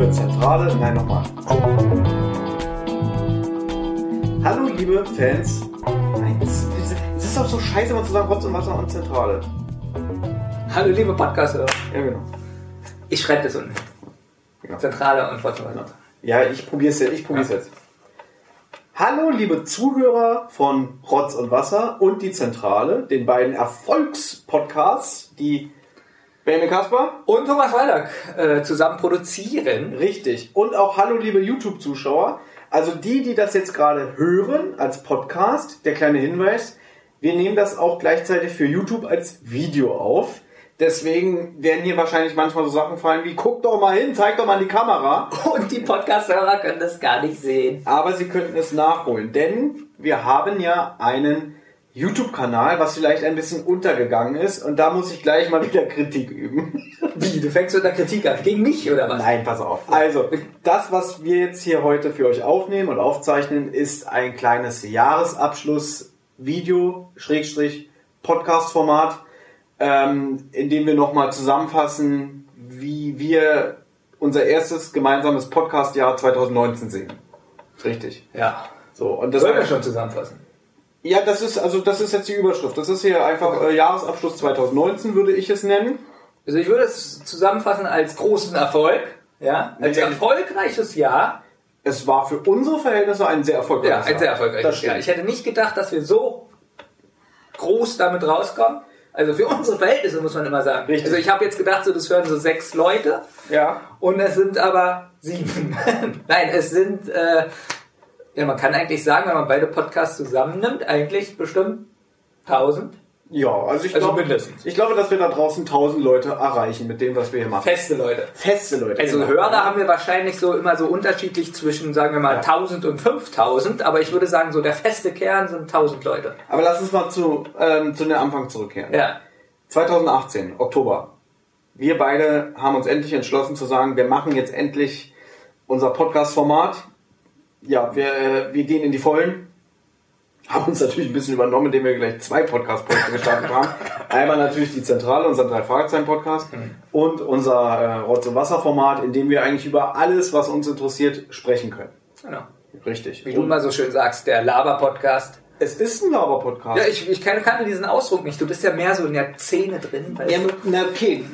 Wasser, liebe Zentrale, nein, nochmal. Hallo, liebe Fans. Nein, es, es ist auch so scheiße, mal zu sagen Rotz und Wasser und Zentrale. Hallo liebe Podcaster. Ja, genau. Ich schreibe das unten. Ja. Zentrale und Wort Ja, ich probier's jetzt. Ich probier's Ja. jetzt. Hallo, liebe Zuhörer von Rotz und Wasser und die Zentrale, den beiden Erfolgspodcasts, die Benjamin Kasper. Und Thomas Waldack äh, zusammen produzieren. Richtig. Und auch hallo, liebe YouTube-Zuschauer. Also die, die das jetzt gerade hören als Podcast, der kleine Hinweis, wir nehmen das auch gleichzeitig für YouTube als Video auf. Deswegen werden hier wahrscheinlich manchmal so Sachen fallen wie, guck doch mal hin, zeig doch mal in die Kamera. Und die Podcast-Hörer können das gar nicht sehen. Aber Sie könnten es nachholen, denn wir haben ja einen YouTube-Kanal, was vielleicht ein bisschen untergegangen ist. Und da muss ich gleich mal wieder Kritik üben. Wie? Du fängst mit der Kritik an? Gegen mich oder was? Nein, pass auf. Also, das, was wir jetzt hier heute für euch aufnehmen und aufzeichnen, ist ein kleines Jahresabschluss-Video, Schrägstrich, Podcast-Format, ähm, in dem wir nochmal zusammenfassen, wie wir unser erstes gemeinsames Podcast-Jahr 2019 sehen. Richtig. Ja. So, und das wollen wir schon zusammenfassen. Ja, das ist, also, das ist jetzt die Überschrift. Das ist hier einfach äh, Jahresabschluss 2019, würde ich es nennen. Also ich würde es zusammenfassen als großen Erfolg. Ja. Als Ja. erfolgreiches Jahr. Es war für unsere Verhältnisse ein sehr Ja, erfolgreiches ein sehr Jahr. Das erfolgreiches. Jahr. Ich hätte nicht gedacht, dass wir so groß damit rauskommen. Also für unsere Verhältnisse muss man immer sagen. Richtig. Also ich habe jetzt gedacht, so das hören so sechs Leute. Ja. Und es sind aber sieben. Nein, es sind, äh, ja, man kann eigentlich sagen, wenn man beide Podcasts zusammennimmt, eigentlich bestimmt 1000 Ja, also ich Also glaube, mindestens. ich glaube, dass wir da draußen 1000 Leute erreichen mit dem, was wir hier machen. feste Leute. Feste Leute. Also genau. Hörer haben wir wahrscheinlich so immer so unterschiedlich zwischen, sagen wir mal, Ja. 1000 und 5000, aber ich würde sagen, so der feste Kern sind 1000 Leute. Aber lass uns mal zu, ähm, zu den Anfang zurückkehren. Ja. 2018, Oktober. Wir beide haben uns endlich entschlossen zu sagen, wir machen jetzt endlich unser Podcast-Format. Ja, wir, äh, wir gehen in die Vollen. Haben uns natürlich ein bisschen übernommen, indem wir gleich zwei Podcast-Projekte gestartet haben. Einmal natürlich die Zentrale, unser drei Fragezeichen-Podcast und unser äh, Rotz- und Wasser-Format, in dem wir eigentlich über alles, was uns interessiert, sprechen können. Genau. Richtig. Wie du immer so schön sagst, der Laber-Podcast. Es ist ein Laber-Podcast. Ja, ich, ich kann- kannte diesen Ausdruck nicht. Du bist ja mehr so in der Szene drin. Ja, na okay,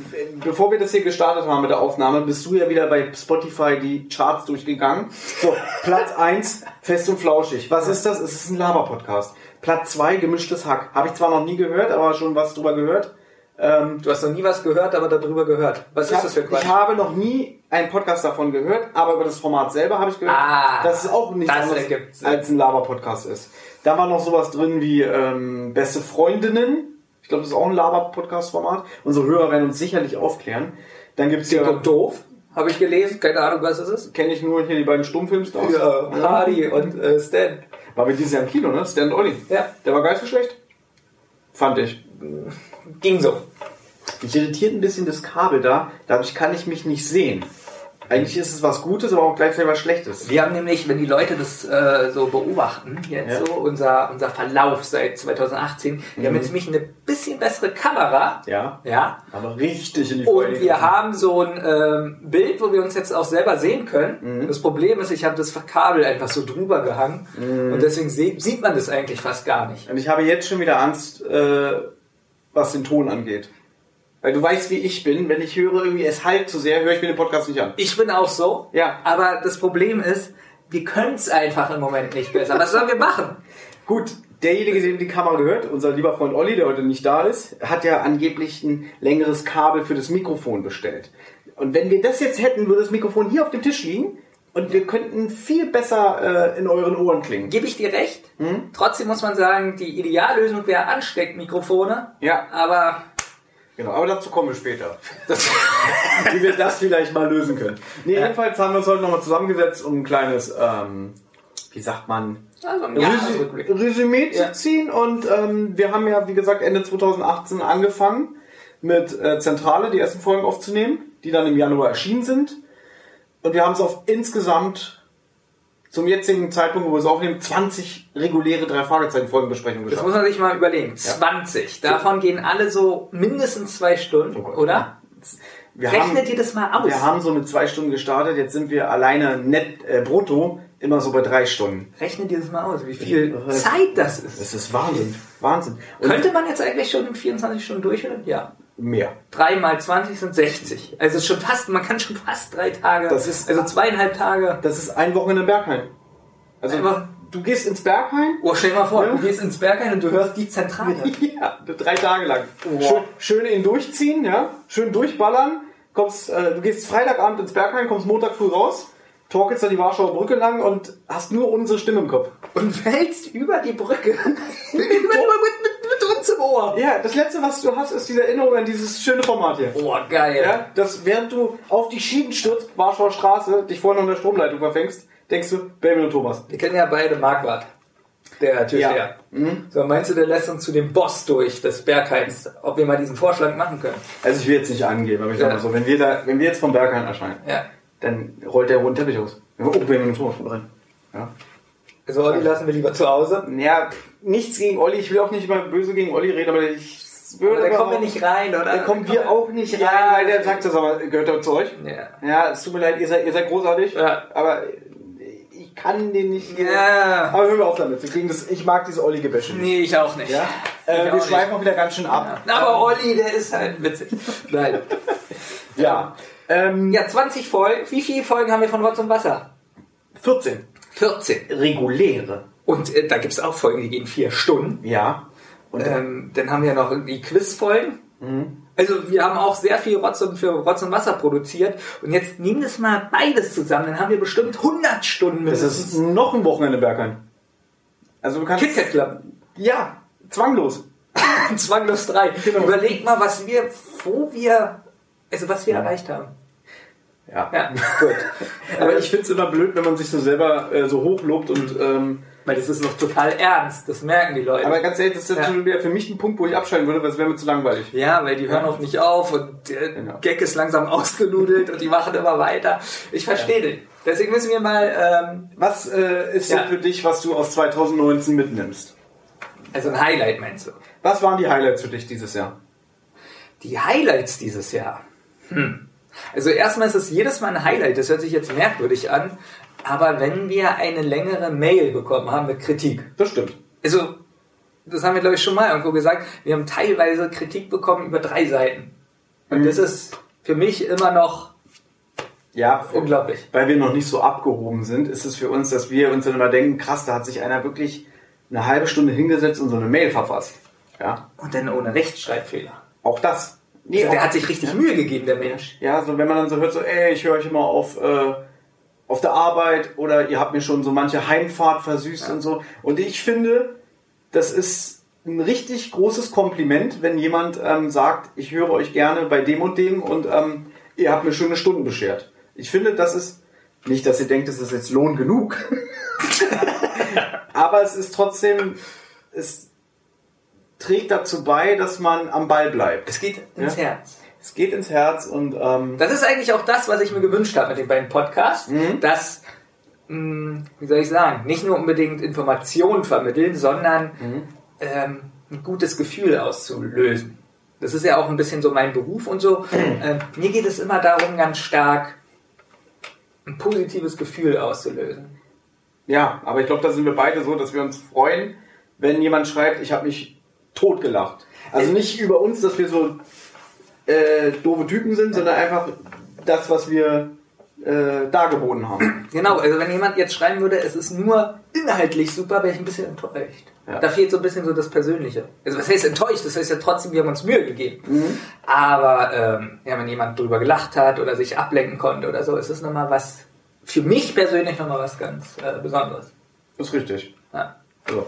bevor wir das hier gestartet haben mit der Aufnahme, bist du ja wieder bei Spotify die Charts durchgegangen. So, Platz 1, fest und flauschig. Was ist das? Es ist ein Laber-Podcast. Platz 2, gemischtes Hack. Habe ich zwar noch nie gehört, aber schon was drüber gehört. Ähm, Du hast noch nie was gehört, aber darüber gehört. Was ist hab, das für Quatsch? ich habe noch nie einen Podcast davon gehört, aber über das Format selber habe ich gehört, Ah, dass es auch nichts anderes als ein Laber-Podcast ist. Da war noch sowas drin wie ähm, Beste Freundinnen. Ich glaube, das ist auch ein Laber-Podcast-Format. Unsere Hörer werden uns sicherlich aufklären. Dann gibt's Dick ja, und doof, habe ich gelesen. Keine Ahnung, was es ist. kenne ich nur hier die beiden Stummfilmstars. Ja, Hardy und äh, Stan. War wir dieses Jahr im Kino, ne? Stan Olli. Ja. Der war gar nicht so schlecht. Fand ich. Ging so. Mich irritiert ein bisschen das Kabel da. Dadurch kann ich mich nicht sehen. Eigentlich ist es was Gutes, aber auch gleichzeitig was Schlechtes. Wir haben nämlich, wenn die Leute das äh, so beobachten, jetzt Ja. so unser, unser Verlauf seit 2018, wir haben jetzt nämlich eine bisschen bessere Kamera. Ja. Ja. Aber richtig in die Und Freude wir haben so ein ähm, Bild, wo wir uns jetzt auch selber sehen können. Das Problem ist, ich habe das Kabel einfach so drüber gehangen und deswegen sieht man das eigentlich fast gar nicht. Und ich habe jetzt schon wieder Angst, äh, was den Ton angeht. Weil du weißt, wie ich bin. Wenn ich höre, irgendwie es halt zu sehr, höre ich mir den Podcast nicht an. Ich bin auch so. Ja. Aber das Problem ist, wir können es einfach im Moment nicht besser. Was sollen wir machen? Gut, derjenige, der die Kamera gehört, unser lieber Freund Olli, der heute nicht da ist, hat ja angeblich ein längeres Kabel für das Mikrofon bestellt. Und wenn wir das jetzt hätten, würde das Mikrofon hier auf dem Tisch liegen und wir könnten viel besser äh, in euren Ohren klingen. Gebe ich dir recht. Hm? Trotzdem muss man sagen, die Ideallösung wäre Ansteckmikrofone. Ja. Aber Genau, aber dazu kommen wir später. Das, wie wir das vielleicht mal lösen können. Nee, jedenfalls haben wir uns heute nochmal zusammengesetzt, um ein kleines, ähm, wie sagt man, also Resü. Resümee Ja. zu ziehen. Und ähm, wir haben ja, wie gesagt, Ende 2018 angefangen mit äh, Zentrale die ersten Folgen aufzunehmen, die dann im Januar erschienen sind. Und wir haben es auf insgesamt zum jetzigen Zeitpunkt, wo wir es aufnehmen, 20 reguläre drei Fragezeichen Folgenbesprechungen Das geschafft. muss man sich mal überlegen. 20. Davon gehen alle so mindestens zwei Stunden, Oh Gott. oder? Wir Rechnet haben, ihr das mal aus? wir haben so mit zwei Stunden gestartet, jetzt sind wir alleine net äh, brutto immer so bei drei Stunden. Rechnet ihr das mal aus, wie viel Ja. Zeit das ist? Das ist Wahnsinn. Wahnsinn. Und Könnte man jetzt eigentlich schon in 24 Stunden durchhören? Ja. Mehr. 3 mal 20 sind 60. Also es ist schon fast, man kann schon fast drei Tage, Das ist- also zweieinhalb Tage. Das ist ein Wochenende Berghain. Also Einfach- du gehst ins Berghain Oh, stell dir mal vor, Ja. du gehst ins Berghain und du hörst die Zentrale. Ja, drei Tage lang. Wow. Schön, schön ihn durchziehen, ja, schön durchballern. Kommst, äh, du gehst Freitagabend ins Bergheim, kommst Montag früh raus, torkelst da die Warschauer Brücke lang und hast nur unsere Stimme im Kopf. Und fällst über die Brücke mit, mit uns im Ohr. Ja, das letzte, was du hast, ist diese Erinnerung an dieses schöne Format hier. Oh, geil. Ja, dass während du auf die Schienen stürzt, Warschauer Straße, dich vorne unter der Stromleitung verfängst, denkst du, Baby und Thomas. Wir kennen ja beide Marquardt, der Türsteher. So, meinst du, der lässt uns zu dem Boss durch des Berghains, ob wir mal diesen Vorschlag machen können? Also ich will jetzt nicht angeben, aber ich sag Ja. mal so, wenn wir da, wenn wir jetzt vom Bergheim erscheinen, Ja. dann rollt der roten Teppich aus. Oh, Baby und Thomas rein. Ja. Also Olli lassen wir lieber zu Hause. Ja, nichts gegen Olli. Ich will auch nicht immer böse gegen Olli reden, aber ich würde. Da kommen wir nicht rein, oder? Da kommen wir auch nicht Ja. rein, weil der sagt das aber, gehört er zu euch? Ja. Ja, es tut mir leid, ihr seid, ihr seid großartig, Ja. aber ich kann den nicht. Ja. Aber hören wir auf damit. Wir kriegen das, ich mag diese Olli-Gebäsche nicht. Nee, ich auch nicht. Ja? Äh, wir schweifen auch wieder ganz schön ab. Na, aber Olli, der ist halt witzig. Nein. Ja. Ähm, Ja, 20 Folgen. Wie viele Folgen haben wir von Rotz und Wasser? 14. 14. Reguläre. Und äh, da gibt es auch Folgen, die gehen vier Stunden. Ja. Und Ähm, dann haben wir noch die Quizfolgen. Also wir haben auch sehr viel Rotz und für Rotz und Wasser produziert. Und jetzt nimm das mal beides zusammen, dann haben wir bestimmt 100 Stunden das mindestens. ist noch ein Wochenende Bergheim. Also du kannst. KitKat Club. Ja, zwanglos. Zwanglos 3. Genau. Überleg mal, was wir, wo wir, also was wir erreicht haben. Ja. Ja, gut. Aber ich finde es immer blöd, wenn man sich so selber äh, so hochlobt und ähm, Weil das ist noch total ernst, das merken die Leute. aber ganz ehrlich, das ist Ja. wieder für mich ein Punkt, wo ich abschalten würde, weil es wäre mir zu langweilig. ja, weil die hören auch nicht auf und der Genau. Gag ist langsam ausgenudelt und die machen immer weiter. Ich verstehe den. Deswegen müssen wir mal, ähm, Was äh, ist Ja. so für dich, was du aus 2019 mitnimmst? also ein Highlight meinst du? Was waren die Highlights für dich dieses Jahr? Die Highlights dieses Jahr. Hm. Also erstmal ist es jedes Mal ein Highlight, das hört sich jetzt merkwürdig an, aber wenn wir eine längere Mail bekommen haben mit Kritik, Das stimmt. also das haben wir glaube ich schon mal irgendwo gesagt, wir haben teilweise Kritik bekommen über drei Seiten. Und Mhm. das ist für mich immer noch Ja, unglaublich. weil wir noch nicht so abgehoben sind, ist es für uns, dass wir uns dann immer denken, krass, da hat sich einer wirklich eine halbe Stunde hingesetzt und so eine Mail verfasst. Ja, Und dann ohne Rechtschreibfehler. auch das. Nee, Also der hat sich richtig Mühe gegeben, der Mensch. Ja, so wenn man dann so hört, so, ey, ich höre euch immer auf, äh, auf der Arbeit oder ihr habt mir schon so manche Heimfahrt versüßt und so. Und ich finde, das ist ein richtig großes Kompliment, wenn jemand ähm, sagt, ich höre euch gerne bei dem und dem und ähm, ihr habt mir schöne Stunden beschert. Ich finde, das ist nicht, dass ihr denkt, es ist jetzt Lohn genug. Aber es ist trotzdem, es trägt dazu bei, dass man am Ball bleibt. Es geht ins Ja. Herz. Es geht ins Herz und ähm, Das ist eigentlich auch das, was ich mir gewünscht habe mit den beiden Podcasts, Mhm. dass, mh, wie soll ich sagen, nicht nur unbedingt Informationen vermitteln, sondern Mhm. ähm, ein gutes Gefühl auszulösen. Das ist ja auch ein bisschen so mein Beruf und so. Ähm, mir geht es immer darum, ganz stark ein positives Gefühl auszulösen. Ja, aber ich glaube, da sind wir beide so, dass wir uns freuen, wenn jemand schreibt, ich habe mich totgelacht. Also nicht über uns, dass wir so äh, doofe Typen sind, sondern einfach das, was wir äh, dargeboten haben. Genau, also wenn jemand jetzt schreiben würde, es ist nur inhaltlich super, wäre ich ein bisschen enttäuscht. Ja. Da fehlt so ein bisschen so das Persönliche. Also was heißt enttäuscht? Das heißt ja trotzdem, wir haben uns Mühe gegeben. Mhm. Aber ähm, ja, wenn jemand drüber gelacht hat oder sich ablenken konnte oder so, ist es nochmal was, für mich persönlich nochmal was ganz äh, Besonderes. ist richtig. Ja. So.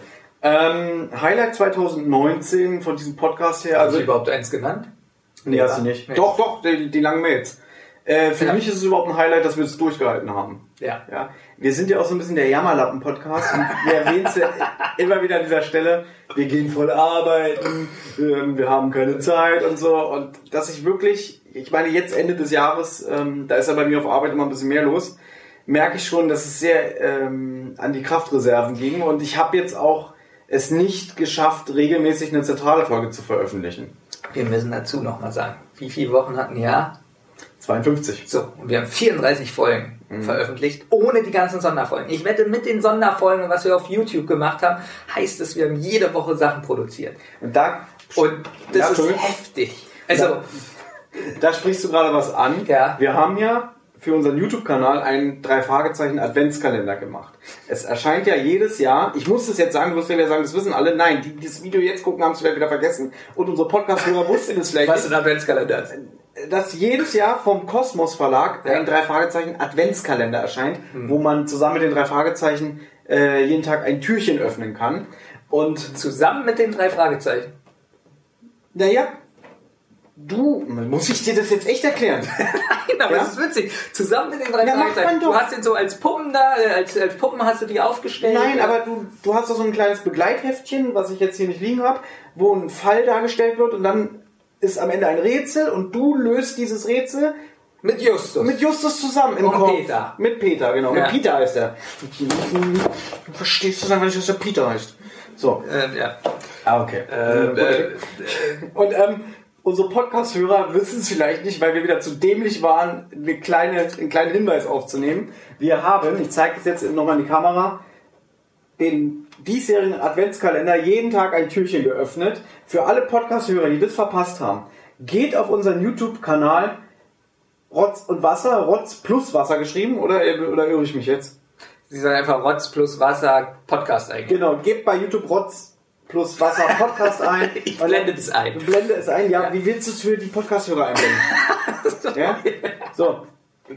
Ähm, Highlight 2019 von diesem Podcast her. Hast Also, du überhaupt eins genannt? nee, hast du nicht. Nee. Doch, doch, die, die langen Mails. Äh, für Ja. mich ist es überhaupt ein Highlight, dass wir das durchgehalten haben. Ja. Ja, wir sind ja auch so ein bisschen der Jammerlappen-Podcast. und Wir erwähnen es ja immer wieder an dieser Stelle. Wir gehen voll arbeiten, ähm, wir haben keine Zeit und so. Und dass ich wirklich, ich meine, jetzt Ende des Jahres, ähm, da ist ja bei mir auf Arbeit immer ein bisschen mehr los, merke ich schon, dass es sehr ähm, an die Kraftreserven ging. Und ich habe jetzt auch es nicht geschafft, regelmäßig eine zentrale Folge zu veröffentlichen. Wir müssen dazu nochmal sagen, wie viele Wochen hatten ja? 52. So, und wir haben 34 Folgen veröffentlicht, ohne die ganzen Sonderfolgen. Ich wette, mit den Sonderfolgen, was wir auf YouTube gemacht haben, heißt es, wir haben jede Woche Sachen produziert. Und da, Und das Ja, ist heftig. Also, Ja. da sprichst du gerade was an. Ja. Wir haben ja für unseren YouTube-Kanal einen drei Fragezeichen Adventskalender gemacht. Es erscheint ja jedes Jahr, ich muss das jetzt sagen, du wirst wieder sagen, das wissen alle. Nein, die, die das Video jetzt gucken, haben es vielleicht wieder vergessen. Und unsere Podcast-Hörer wussten es vielleicht was ein Adventskalender ist. dass jedes Jahr vom Kosmos Verlag Ja. ein drei Fragezeichen Adventskalender erscheint, wo man zusammen mit den drei Fragezeichen äh, jeden Tag ein Türchen öffnen kann. Und Zusammen mit den drei Fragezeichen. naja, du, muss ich dir das jetzt echt erklären? Nein, aber Ja? das ist witzig. Zusammen mit den drei Ja, Fragezeichen. Du hast den so als Puppen da, äh, als, als Puppen hast du die aufgestellt. Nein, aber du, du hast doch so ein kleines Begleitheftchen, was ich jetzt hier nicht liegen habe, wo ein Fall dargestellt wird und dann ist am Ende ein Rätsel und du löst dieses Rätsel Mit Justus. mit Justus zusammen im Und Kopf. Peter. Mit Peter, genau. Ja. Mit Peter heißt er. Du verstehst du dann, wenn ich, dass der Peter heißt. So. ähm, ja. Ah, okay. Äh, äh, Und ähm, unsere Podcast-Hörer wissen es vielleicht nicht, weil wir wieder zu dämlich waren, eine kleine, einen kleinen Hinweis aufzunehmen. Wir haben, ich zeige es jetzt nochmal in die Kamera, den diesjährigen Adventskalender jeden Tag ein Türchen geöffnet. Für alle Podcast-Hörer, die das verpasst haben, geht auf unseren YouTube-Kanal Rotz und Wasser, Rotz plus Wasser geschrieben, oder, oder irre ich mich jetzt? Sie sagen einfach Rotz plus Wasser Podcast eingeben. Genau, gebt bei YouTube Rotz plus Wasser Podcast ein. Ich blende das ein. Du blende es ein, ja. Wie willst du es für die Podcast-Hörer einblenden? ja? So,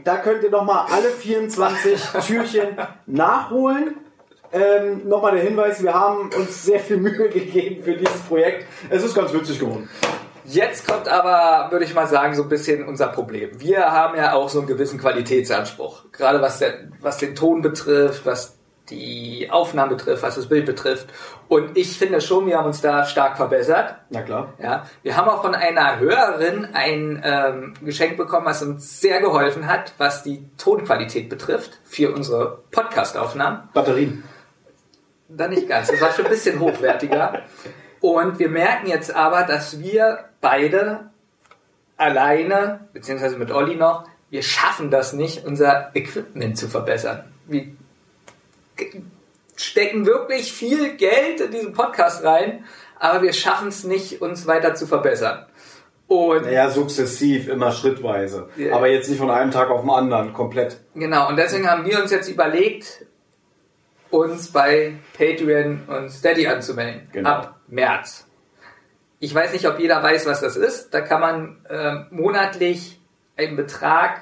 da könnt ihr nochmal alle 24 Türchen nachholen. Ähm, nochmal der Hinweis, wir haben uns sehr viel Mühe gegeben für dieses Projekt. Es ist ganz witzig geworden. Jetzt kommt aber, würde ich mal sagen, so ein bisschen unser Problem. Wir haben ja auch so einen gewissen Qualitätsanspruch. Gerade was, der, was den Ton betrifft, was die Aufnahmen betrifft, was das Bild betrifft. Und ich finde schon, wir haben uns da stark verbessert. Na klar. Ja, wir haben auch von einer Hörerin ein ähm, Geschenk bekommen, was uns sehr geholfen hat, was die Tonqualität betrifft für unsere Podcast-Aufnahmen. Batterien. Da nicht ganz. Das war schon ein bisschen hochwertiger. Und wir merken jetzt aber, dass wir beide alleine, beziehungsweise mit Olli noch, wir schaffen das nicht, unser Equipment zu verbessern. Wir g- stecken wirklich viel Geld in diesen Podcast rein, aber wir schaffen es nicht, uns weiter zu verbessern. Und Naja, sukzessiv, immer schrittweise. Ja. Aber jetzt nicht von einem Tag auf den anderen, komplett. Genau, und deswegen haben wir uns jetzt überlegt, uns bei Patreon und Steady anzumelden. Genau. Ab März. Ich weiß nicht, ob jeder weiß, was das ist. Da kann man ähm, monatlich einen Betrag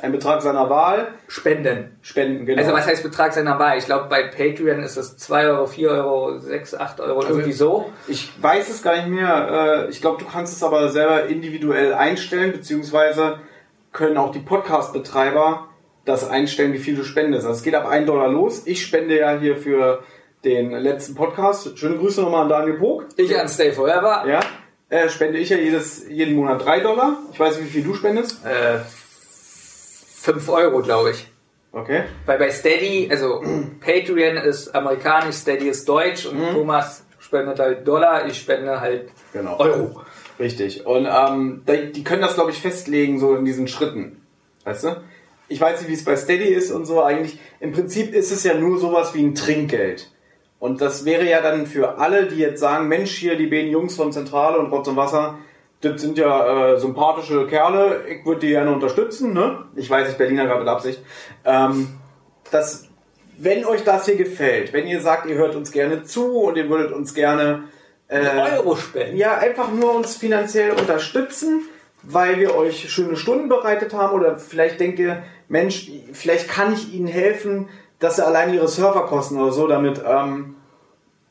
Ein Betrag seiner Wahl, spenden. spenden, genau. Also was heißt Betrag seiner Wahl? Ich glaube, bei Patreon ist es 2 Euro, 4 Euro, 6, 8 Euro, Also irgendwie so. Ich weiß es gar nicht mehr. Äh, Ich glaube, du kannst es aber selber individuell einstellen, beziehungsweise können auch die Podcast-Betreiber das einstellen, wie viel du spendest. Also es geht ab 1 Dollar los. Ich spende ja hier für den letzten Podcast. Schöne Grüße nochmal an Daniel Pog. Ich an Stay Forever. Ja, äh, spende ich ja jedes, jeden Monat 3 Dollar. Ich weiß nicht, wie viel du spendest. Äh, 5 Euro, glaube ich. Okay. Weil bei Steady, also Patreon ist amerikanisch, Steady ist deutsch und Thomas spendet halt Dollar, ich spende halt Genau. Euro. Richtig. Und ähm, die, die können das, glaube ich, festlegen, so in diesen Schritten. Weißt du? Ich weiß nicht, wie es bei Steady ist und so. Eigentlich, im Prinzip ist es ja nur sowas wie ein Trinkgeld. Und das wäre ja dann für alle, die jetzt sagen, Mensch, hier die beiden Jungs von Zentrale und Rotz und Wasser, das sind ja äh, sympathische Kerle, ich würde die gerne unterstützen, ne? Ich weiß, ich Berliner gerade mit Absicht. Ähm, das, wenn euch das hier gefällt, wenn ihr sagt, ihr hört uns gerne zu und ihr würdet uns gerne äh, Euro spenden. ja, einfach nur uns finanziell unterstützen, weil wir euch schöne Stunden bereitet haben oder vielleicht denkt ihr, Mensch, vielleicht kann ich ihnen helfen, dass sie allein ihre Serverkosten oder so damit ähm,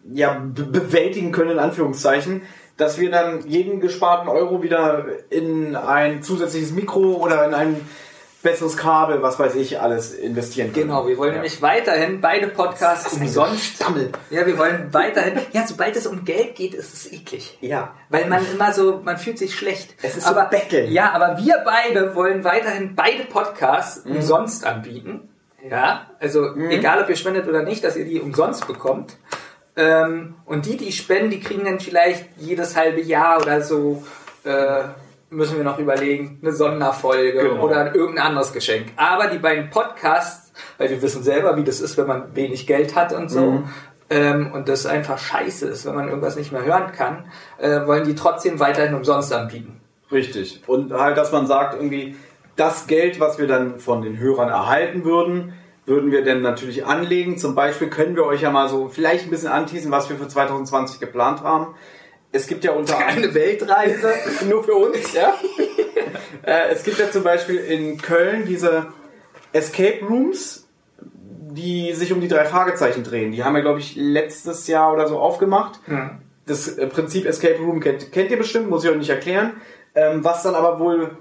ja, be bewältigen können, in Anführungszeichen, dass wir dann jeden gesparten Euro wieder in ein zusätzliches Mikro oder in ein besseres Kabel, was weiß ich, alles investieren können. Genau, wir wollen ja. nämlich weiterhin beide Podcasts umsonst. Stammel. Ja, wir wollen weiterhin. Ja, sobald es um Geld geht, ist es eklig. Ja. Weil man immer so, man fühlt sich schlecht. Es ist so aber, Betteln. Ja, aber wir beide wollen weiterhin beide Podcasts Mhm. umsonst anbieten. Ja, also egal ob ihr spendet oder nicht, dass ihr die umsonst bekommt. Ähm, und die, die spenden, die kriegen dann vielleicht jedes halbe Jahr oder so äh, müssen wir noch überlegen, eine Sonderfolge Genau. oder irgendein anderes Geschenk. Aber die beiden Podcasts, weil wir wissen selber, wie das ist, wenn man wenig Geld hat und so, Mhm. ähm, und das einfach scheiße ist, wenn man irgendwas nicht mehr hören kann, äh, wollen die trotzdem weiterhin umsonst anbieten. Richtig. Und halt, dass man sagt, irgendwie, das Geld, was wir dann von den Hörern erhalten würden, würden wir dann natürlich anlegen. Zum Beispiel können wir euch ja mal so vielleicht ein bisschen anteasen, was wir für 2020 geplant haben. Es gibt ja unter Eine Weltreise. nur für uns, ja. äh, es gibt ja zum Beispiel in Köln diese Escape Rooms, die sich um die drei Fragezeichen drehen. Die haben wir, glaube ich, letztes Jahr oder so aufgemacht. Das äh, Prinzip Escape Room kennt, kennt ihr bestimmt, muss ich euch nicht erklären. Ähm, was dann aber wohl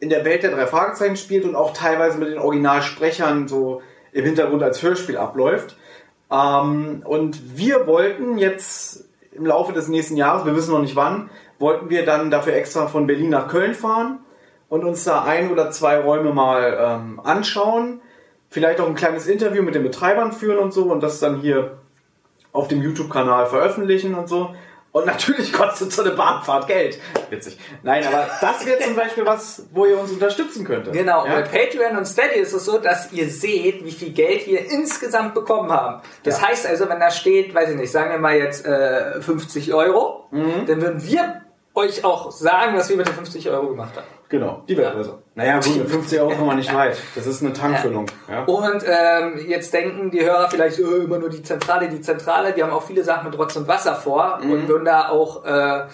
in der Welt der drei Fragezeichen spielt und auch teilweise mit den Originalsprechern so im Hintergrund als Hörspiel abläuft. Ähm, und wir wollten jetzt im Laufe des nächsten Jahres, wir wissen noch nicht wann, wollten wir dann dafür extra von Berlin nach Köln fahren und uns da ein oder zwei Räume mal ähm, anschauen. Vielleicht auch ein kleines Interview mit den Betreibern führen und so und das dann hier auf dem YouTube-Kanal veröffentlichen und so. Und natürlich kostet so eine Bahnfahrt Geld. Witzig. Nein, aber das wäre zum Beispiel was, wo ihr uns unterstützen könntet. Genau, Ja? bei Patreon und Steady ist es so, dass ihr seht, wie viel Geld wir insgesamt bekommen haben. Das Ja. heißt also, wenn da steht, weiß ich nicht, sagen wir mal jetzt äh, 50 Euro, Mhm. dann würden wir euch auch sagen, was wir mit den 50 Euro gemacht haben. Genau, die Weltreise. Naja, gut, mit 50 Euro kommen wir nicht weit. Das ist eine Tankfüllung. Ja. Und ähm, jetzt denken die Hörer vielleicht äh, immer nur die Zentrale, die Zentrale. Die haben auch viele Sachen mit Rotz und Wasser vor Mhm. und würden da auch, äh,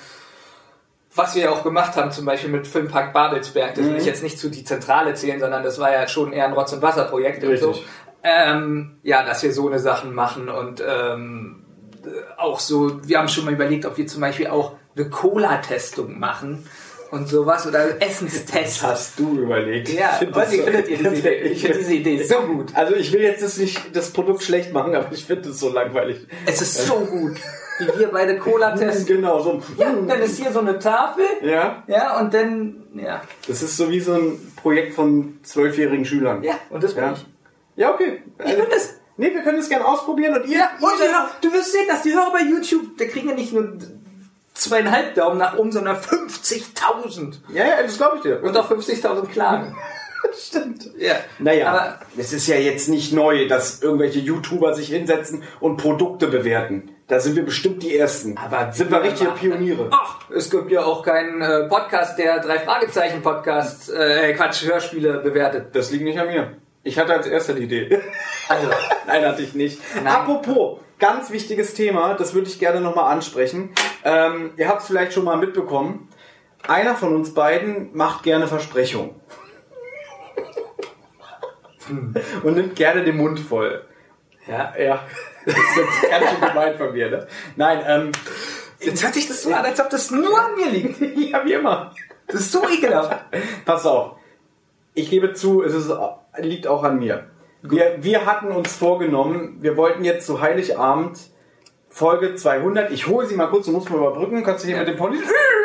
was wir ja auch gemacht haben, zum Beispiel mit Filmpark Babelsberg, das will Mhm. ich jetzt nicht zu die Zentrale zählen, sondern das war ja schon eher ein Rotz und Wasser Projekt und so. Ähm, ja, dass wir so eine Sachen machen und ähm, äh, auch so, wir haben schon mal überlegt, ob wir zum Beispiel auch eine Cola-Testung machen und sowas oder Essenstest. hast du überlegt. Ja, Ich find was so- findet ihr diese Idee? Ich finde diese Idee so gut. Also ich will jetzt das nicht das Produkt schlecht machen, aber ich finde es so langweilig. Es ist so gut, wie wir beide Cola testen. Genau, so. Ja, dann ist hier so eine Tafel. Ja, Ja, und dann, ja. das ist so wie so ein Projekt von zwölfjährigen Schülern. Ja, und das bin Ja, ich. ja okay. Ich bin das. Nee, wir können es gerne ausprobieren und ihr, Ja, und ihr du wirst sehen, dass die Hörer bei YouTube, da kriegen ja nicht nur zweieinhalb Daumen nach oben, sondern 50.000. Ja, ja, das glaube ich dir. Und auch 50.000 Klagen. stimmt. Ja. Naja, Aber es ist ja jetzt nicht neu, dass irgendwelche YouTuber sich hinsetzen und Produkte bewerten. Da sind wir bestimmt die Ersten. Aber sind wir richtige Pioniere. Ach, es gibt ja auch keinen äh, Podcast, der drei Fragezeichen Podcast, äh, Quatsch, Hörspiele bewertet. Das liegt nicht an mir. Ich hatte als erster die Idee. Also, Nein, hatte ich nicht. Nein. Apropos, ganz wichtiges Thema, das würde ich gerne nochmal ansprechen. Ähm, ihr habt es vielleicht schon mal mitbekommen. Einer von uns beiden macht gerne Versprechungen. Und nimmt gerne den Mund voll. ja. Ja, das ist jetzt ganz schön gemein von mir, ne? Nein, ähm, Jetzt hört sich das so an, als ob das nur an mir liegt. ja, wie immer. Das ist so ekelhaft. Pass auf. Ich gebe zu, es ist, liegt auch an mir. Wir, wir hatten uns vorgenommen, wir wollten jetzt zu Heiligabend Folge 200. Ich hole sie mal kurz, du musst mal überbrücken. Kannst du hier mit dem Pony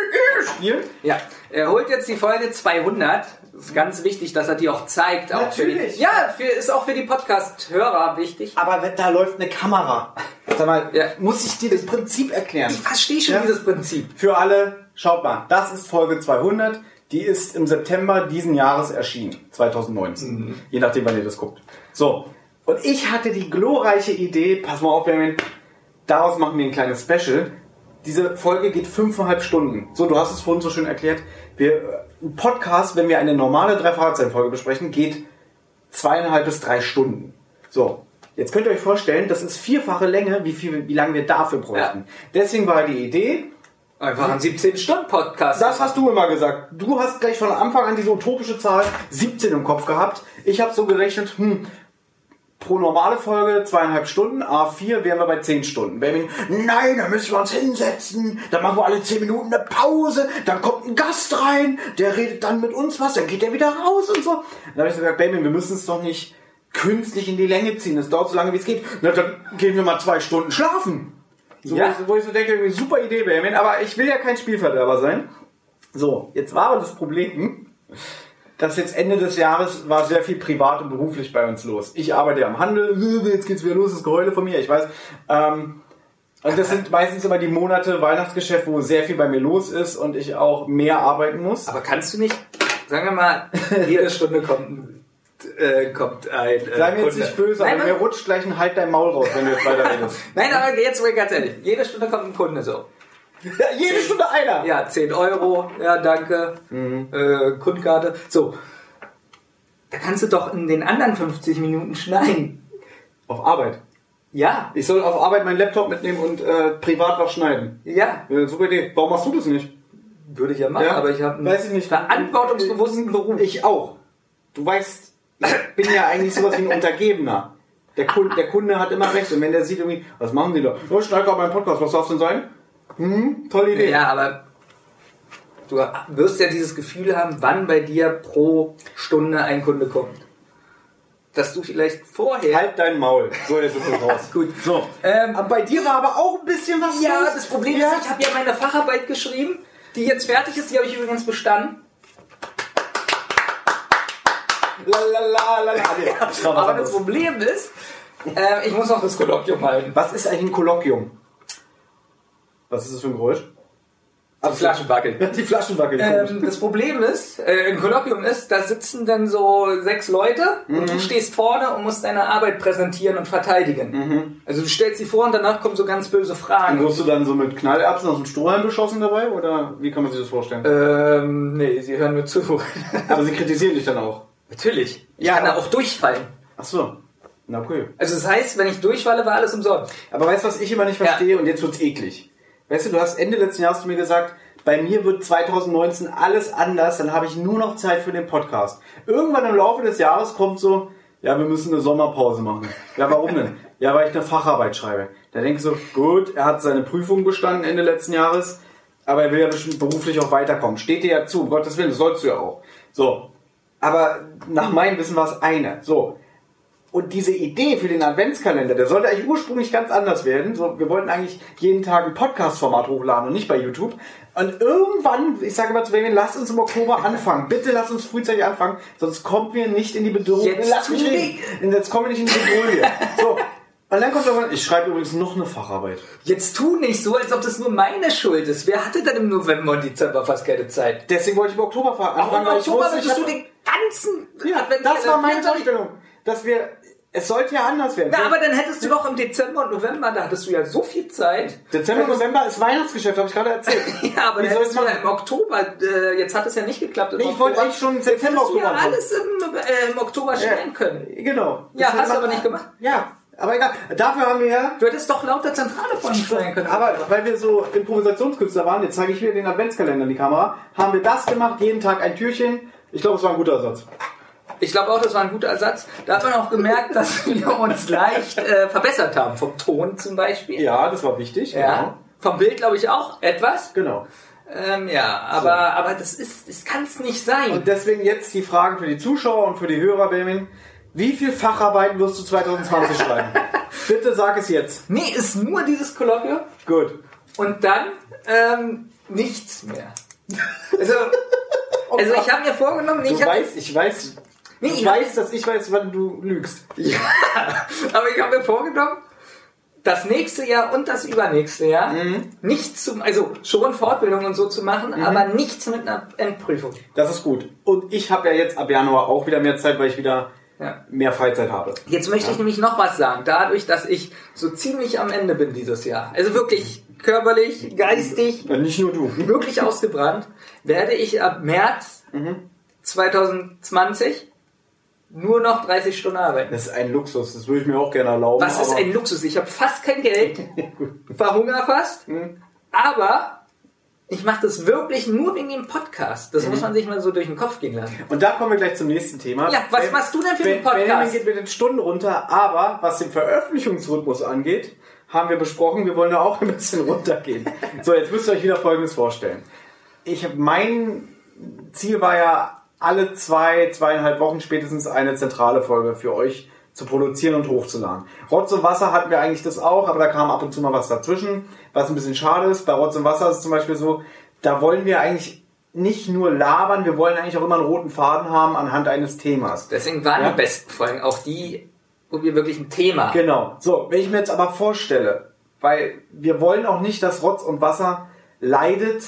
spielen? Ja, er holt jetzt die Folge 200. Das ist ganz wichtig, dass er die auch zeigt. Auch Natürlich. die, ja, für, ist auch für die Podcast-Hörer wichtig. Aber da läuft eine Kamera. Sag mal, Ja. muss ich dir das Prinzip erklären? Ich verstehe schon Ja. dieses Prinzip. Für alle, schaut mal, das ist Folge 200. Die ist im September diesen Jahres erschienen, 2019. Je nachdem, wann ihr das guckt. So, und ich hatte die glorreiche Idee, pass mal auf, Benjamin, daraus machen wir ein kleines Special. Diese Folge geht fünfeinhalb Stunden. So, du hast es vorhin so schön erklärt. Wir, ein Podcast, wenn wir eine normale drei folge besprechen, geht zweieinhalb bis drei Stunden. So, jetzt könnt ihr euch vorstellen, das ist vierfache Länge, wie viel, wie lange wir dafür bräuchten. Deswegen war die Idee, Einfach ein 17-Stunden-Podcast. das hast du immer gesagt. Du hast gleich von Anfang an diese utopische Zahl 17 im Kopf gehabt. Ich habe so gerechnet, hm, pro normale Folge zweieinhalb Stunden, A4 wären wir bei 10 Stunden. Benjamin, nein, da müssen wir uns hinsetzen, dann machen wir alle 10 Minuten eine Pause, dann kommt ein Gast rein, der redet dann mit uns was, dann geht er wieder raus und so. Dann habe ich gesagt, Benjamin, wir müssen es doch nicht künstlich in die Länge ziehen, es dauert so lange, wie es geht. Na, dann gehen wir mal zwei Stunden schlafen. So, Ja. wo, ich, wo ich so denke, super Idee, Benjamin, aber ich will ja kein Spielverderber sein. So, jetzt war aber das Problem, dass jetzt Ende des Jahres war sehr viel privat und beruflich bei uns los. Ich arbeite ja am Handel, jetzt geht's wieder los, das Geheule von mir, ich weiß. Ähm, Und das sind meistens immer die Monate Weihnachtsgeschäft, wo sehr viel bei mir los ist und ich auch mehr arbeiten muss. Aber kannst du nicht, sagen wir mal, jede Stunde kommt ein, äh, kommt ein äh, Sei mir jetzt nicht böse, Nein, aber mir rutscht gleich ein Halt dein Maul raus, wenn du jetzt weiter redest. nein, aber jetzt mal ganz ehrlich, jede Stunde kommt ein Kunde so. Ja, jede Stunde einer. Ja, 10 Euro, ja, danke, äh, Kundkarte. So, da kannst du doch in den anderen 50 Minuten schneiden. Auf Arbeit. Ja, Ich soll auf Arbeit meinen Laptop mitnehmen und äh, privat was schneiden. ja, Ja, super Idee. Warum machst du das nicht? würde ich ja machen, Ja, aber ich habe einen weiß ich nicht. verantwortungsbewussten Beruf. Ich auch. Du weißt, ich bin ja eigentlich sowas wie ein Untergebener. Der Kunde, der Kunde hat immer recht. Und wenn der sieht irgendwie, was machen die da? Oh, ich schneide gerade meinen Podcast, was darf denn sein? Hm, tolle Idee. Ja, aber du wirst ja dieses Gefühl haben, wann bei dir pro Stunde ein Kunde kommt. Dass du vielleicht vorher. Halt dein Maul. So, jetzt ist es raus. Gut. So. Ähm, Aber bei dir war aber auch ein bisschen was ja, los. das Problem Ja. ist, ich habe ja meine Facharbeit geschrieben, die jetzt fertig ist, die habe ich übrigens bestanden. Lalalala. Aber das Problem ist, äh, ich muss noch das Kolloquium halten. Was ist eigentlich ein Kolloquium? Was ist das für ein Geräusch? Die Flaschen wackeln. Die Flaschen wackeln. Ähm, das Problem ist, äh, ein Kolloquium ist, da sitzen dann so sechs Leute und Mhm. du stehst vorne und musst deine Arbeit präsentieren und verteidigen. Also du stellst sie vor und danach kommen so ganz böse Und Fragen. wirst du dann so mit Knallerbsen aus dem Strohhalm beschossen dabei? Oder wie kann man sich das vorstellen? Ähm, nee, sie hören nur zu. Aber sie kritisieren dich dann auch. Natürlich. Ich Ja, kann da auch durchfallen. Ach so. Na cool. Also das heißt, wenn ich durchfalle, war alles umsonst. Aber weißt du, was ich immer nicht verstehe? Und jetzt wird's eklig. Weißt du, du hast Ende letzten Jahres zu mir gesagt, bei mir wird 2019 alles anders, dann habe ich nur noch Zeit für den Podcast. Irgendwann im Laufe des Jahres kommt so, ja, wir müssen eine Sommerpause machen. Ja, warum denn? Ja, weil ich eine Facharbeit schreibe. Da denke ich so, gut, er hat seine Prüfung bestanden Ende letzten Jahres, aber er will ja bestimmt beruflich auch weiterkommen. Steht dir ja zu, um Gottes Willen, das sollst du ja auch. So. Aber nach meinem Wissen war es eine. So. Und diese Idee für den Adventskalender, der sollte eigentlich ursprünglich ganz anders werden. So, wir wollten eigentlich jeden Tag ein Podcast-Format hochladen und nicht bei YouTube. Und irgendwann, ich sage mal zu Benjamin, lasst uns im Oktober anfangen. Bitte lasst uns frühzeitig anfangen, sonst kommen wir nicht in die Bedrohung. Jetzt Lass mich reden. Jetzt kommen wir nicht in die Bedrohung. so. Und dann kommt irgendwann, ich schreibe übrigens noch eine Facharbeit. Jetzt tu nicht so, als ob das nur meine Schuld ist. Wer hatte denn im November und Dezember fast keine Zeit? Deswegen wollte ich im Oktober anfangen. Weil ich Oktober wusste, ich du den ganzen Ja, Adventskalender- das war meine 24 Vorstellung. Dass wir, es sollte ja anders werden. Na, aber dann hättest du doch im Dezember und November, da hattest du ja so viel Zeit. Dezember, November ist Weihnachtsgeschäft, habe ich gerade erzählt. Ja, aber Wie dann ja im Oktober, äh, jetzt hat es ja nicht geklappt. Nee, ich wollte eigentlich schon im September, ja Oktober anfangen. alles im, äh, im Oktober stellen können. Genau. Ja, Das hast hätte du aber nicht gemacht. Ja, aber egal. Dafür haben wir ja. Du hättest doch lauter Zentrale von steuern können. Aber weil wir so Improvisationskünstler waren, jetzt zeige ich wieder den Adventskalender in die Kamera, haben wir das gemacht, jeden Tag ein Türchen. Ich glaube, es war ein guter Ersatz. Ich glaube auch, das war ein guter Ersatz. Da hat man auch gemerkt, dass wir uns leicht äh, verbessert haben. Vom Ton zum Beispiel. Ja, das war wichtig. Ja. Vom Bild glaube ich auch etwas. Genau. Ähm, ja, aber, aber das ist, das kann es nicht sein. Und deswegen jetzt die Fragen für die Zuschauer und für die Hörer, Benjamin. Wie viel Facharbeiten wirst du 2020 schreiben? Bitte sag es jetzt. nee, ist nur dieses Kolloquium Gut. und dann ähm, nichts mehr. Also, also ich habe mir vorgenommen, nee, Du ich hab, weißt, ich weiß, Nee, ich- weißt, dass ich weiß, wann du lügst. aber ich habe mir vorgenommen, das nächste Jahr und das übernächste Jahr Mhm. nichts zum, also schon Fortbildung und so zu machen, aber nichts mit einer Endprüfung. Das ist gut. Und ich habe ja jetzt ab Januar auch wieder mehr Zeit, weil ich wieder Ja. mehr Freizeit habe. Jetzt möchte ich nämlich noch was sagen. Dadurch, dass ich so ziemlich am Ende bin dieses Jahr, also wirklich körperlich, geistig, Äh, nicht nur du. wirklich ausgebrannt, werde ich ab März 2020 nur noch 30 Stunden arbeiten. Das ist ein Luxus, das würde ich mir auch gerne erlauben. Was ist ein Luxus? Ich habe fast kein Geld, verhungere fast, aber ich mache das wirklich nur wegen dem Podcast. Das muss man sich mal so durch den Kopf gehen lassen. Und da kommen wir gleich zum nächsten Thema. Ja, was Ben- machst du denn für Ben- den Podcast? Benjamin geht mit den Stunden runter, aber was den Veröffentlichungsrhythmus angeht, haben wir besprochen, wir wollen da auch ein bisschen runtergehen. so, jetzt müsst ihr euch wieder Folgendes vorstellen. Ich habe mein Ziel war ja alle zwei, zweieinhalb Wochen spätestens eine zentrale Folge für euch zu produzieren und hochzuladen. Rotz und Wasser hatten wir eigentlich das auch, aber da kam ab und zu mal was dazwischen, was ein bisschen schade ist. Bei Rotz und Wasser ist es zum Beispiel so, da wollen wir eigentlich nicht nur labern, wir wollen eigentlich auch immer einen roten Faden haben anhand eines Themas. Deswegen waren Ja. die besten Folgen auch die, wo wir wirklich ein Thema Genau. So, wenn ich mir jetzt aber vorstelle, weil wir wollen auch nicht, dass Rotz und Wasser leidet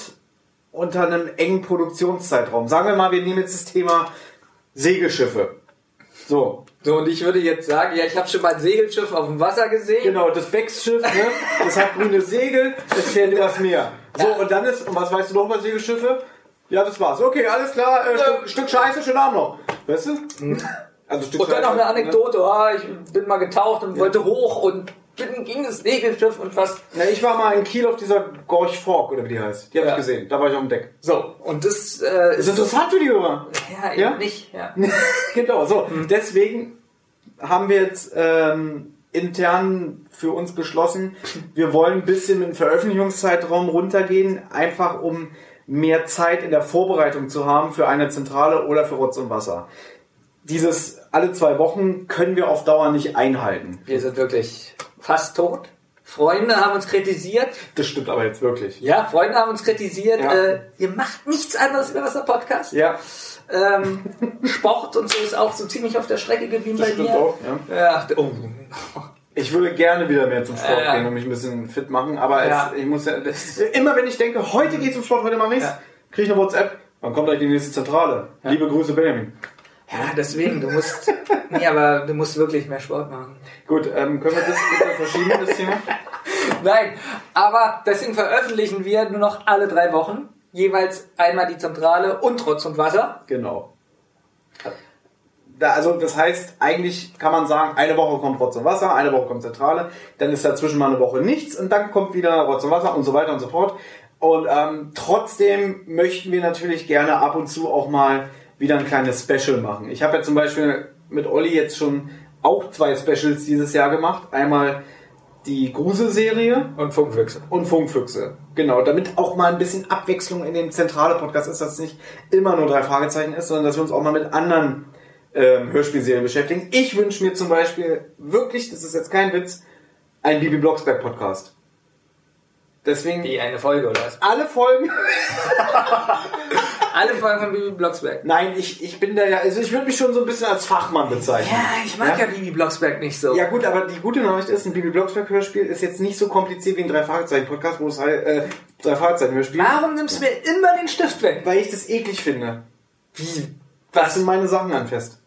unter einem engen Produktionszeitraum. Sagen wir mal, wir nehmen jetzt das Thema Segelschiffe. So. So, und ich würde jetzt sagen, ja, ich habe schon mal ein Segelschiff auf dem Wasser gesehen. Genau, das Becks-Schiff, ne? das hat grüne Segel, das fährt übers Meer. So, und dann ist, und was weißt du noch über Segelschiffe? Ja, das war's. Okay, alles klar, äh, Stück, Stück Scheiße, schönen Abend noch. Weißt du? Also Stück Und dann noch eine Anekdote, ah, ich bin mal getaucht und wollte hoch und gegen das Segelschiff und was. Ja, ich war mal in Kiel auf dieser Gorch Fork, oder wie die heißt. Die habe Ja. ich gesehen. Da war ich auf dem Deck. So, und das äh, Ist interessant für die Hörer. ja, eben Ja? nicht. Ja. genau, so. Deswegen haben wir jetzt ähm, intern für uns beschlossen, wir wollen ein bisschen mit dem Veröffentlichungszeitraum runtergehen, einfach um mehr Zeit in der Vorbereitung zu haben für eine Zentrale oder für Rotz und Wasser. Dieses alle zwei Wochen können wir auf Dauer nicht einhalten. Wir sind wirklich fast tot. Freunde haben uns kritisiert. Das stimmt aber jetzt wirklich. Ja, Freunde haben uns kritisiert. Ja. Äh, ihr macht nichts anderes wie was Podcast. Ja, Ähm, Sport und so ist auch so ziemlich auf der Strecke geblieben das bei stimmt mir. auch. Ja. Ja, oh. Ich würde gerne wieder mehr zum Sport Ja. gehen und mich ein bisschen fit machen, aber Ja. es, ich muss ja, das, immer wenn ich denke, heute geht's zum Sport, heute mache ich's, Ja. kriege ich eine WhatsApp, wann kommt eigentlich die nächste Zentrale? Liebe Grüße, Benjamin. Ja, deswegen, du musst. nee, aber du musst wirklich mehr Sport machen. Gut, ähm, können wir das bitte verschieben, das Thema? Nein, aber deswegen veröffentlichen wir nur noch alle drei Wochen jeweils einmal die Zentrale und Trotz und Wasser. Genau. Da, also das heißt, eigentlich kann man sagen, eine Woche kommt Rotz und Wasser, eine Woche kommt Zentrale, dann ist dazwischen mal eine Woche nichts und dann kommt wieder Rotz und Wasser und so weiter und so fort. Und ähm, trotzdem möchten wir natürlich gerne ab und zu auch mal wieder ein kleines Special machen. Ich habe ja zum Beispiel mit Olli jetzt schon auch zwei Specials dieses Jahr gemacht. Einmal die Grusel-Serie Und Funkfüchse. und Funkfüchse. Genau, damit auch mal ein bisschen Abwechslung in dem zentrale Podcast ist, dass es nicht immer nur drei Fragezeichen ist, sondern dass wir uns auch mal mit anderen ähm, Hörspielserien beschäftigen. Ich wünsche mir zum Beispiel wirklich, das ist jetzt kein Witz, einen Bibi Blocksberg Podcast. Deswegen Wie eine Folge oder was? alle Folgen. Alle Folgen von Bibi Blocksberg. Nein, ich, ich bin da ja, also ich würde mich schon so ein bisschen als Fachmann bezeichnen. Ja, ich mag ja, Bibi Blocksberg nicht so. Ja gut, aber die gute Nachricht ist, ein Bibi Blocksberg Hörspiel ist jetzt nicht so kompliziert wie ein drei Fragezeichen Podcast, wo es halt äh, drei Fragezeichen Hörspiel, Warum nimmst du mir immer den Stift weg? weil ich das eklig finde. Wie? Was sind meine Sachen anfasst?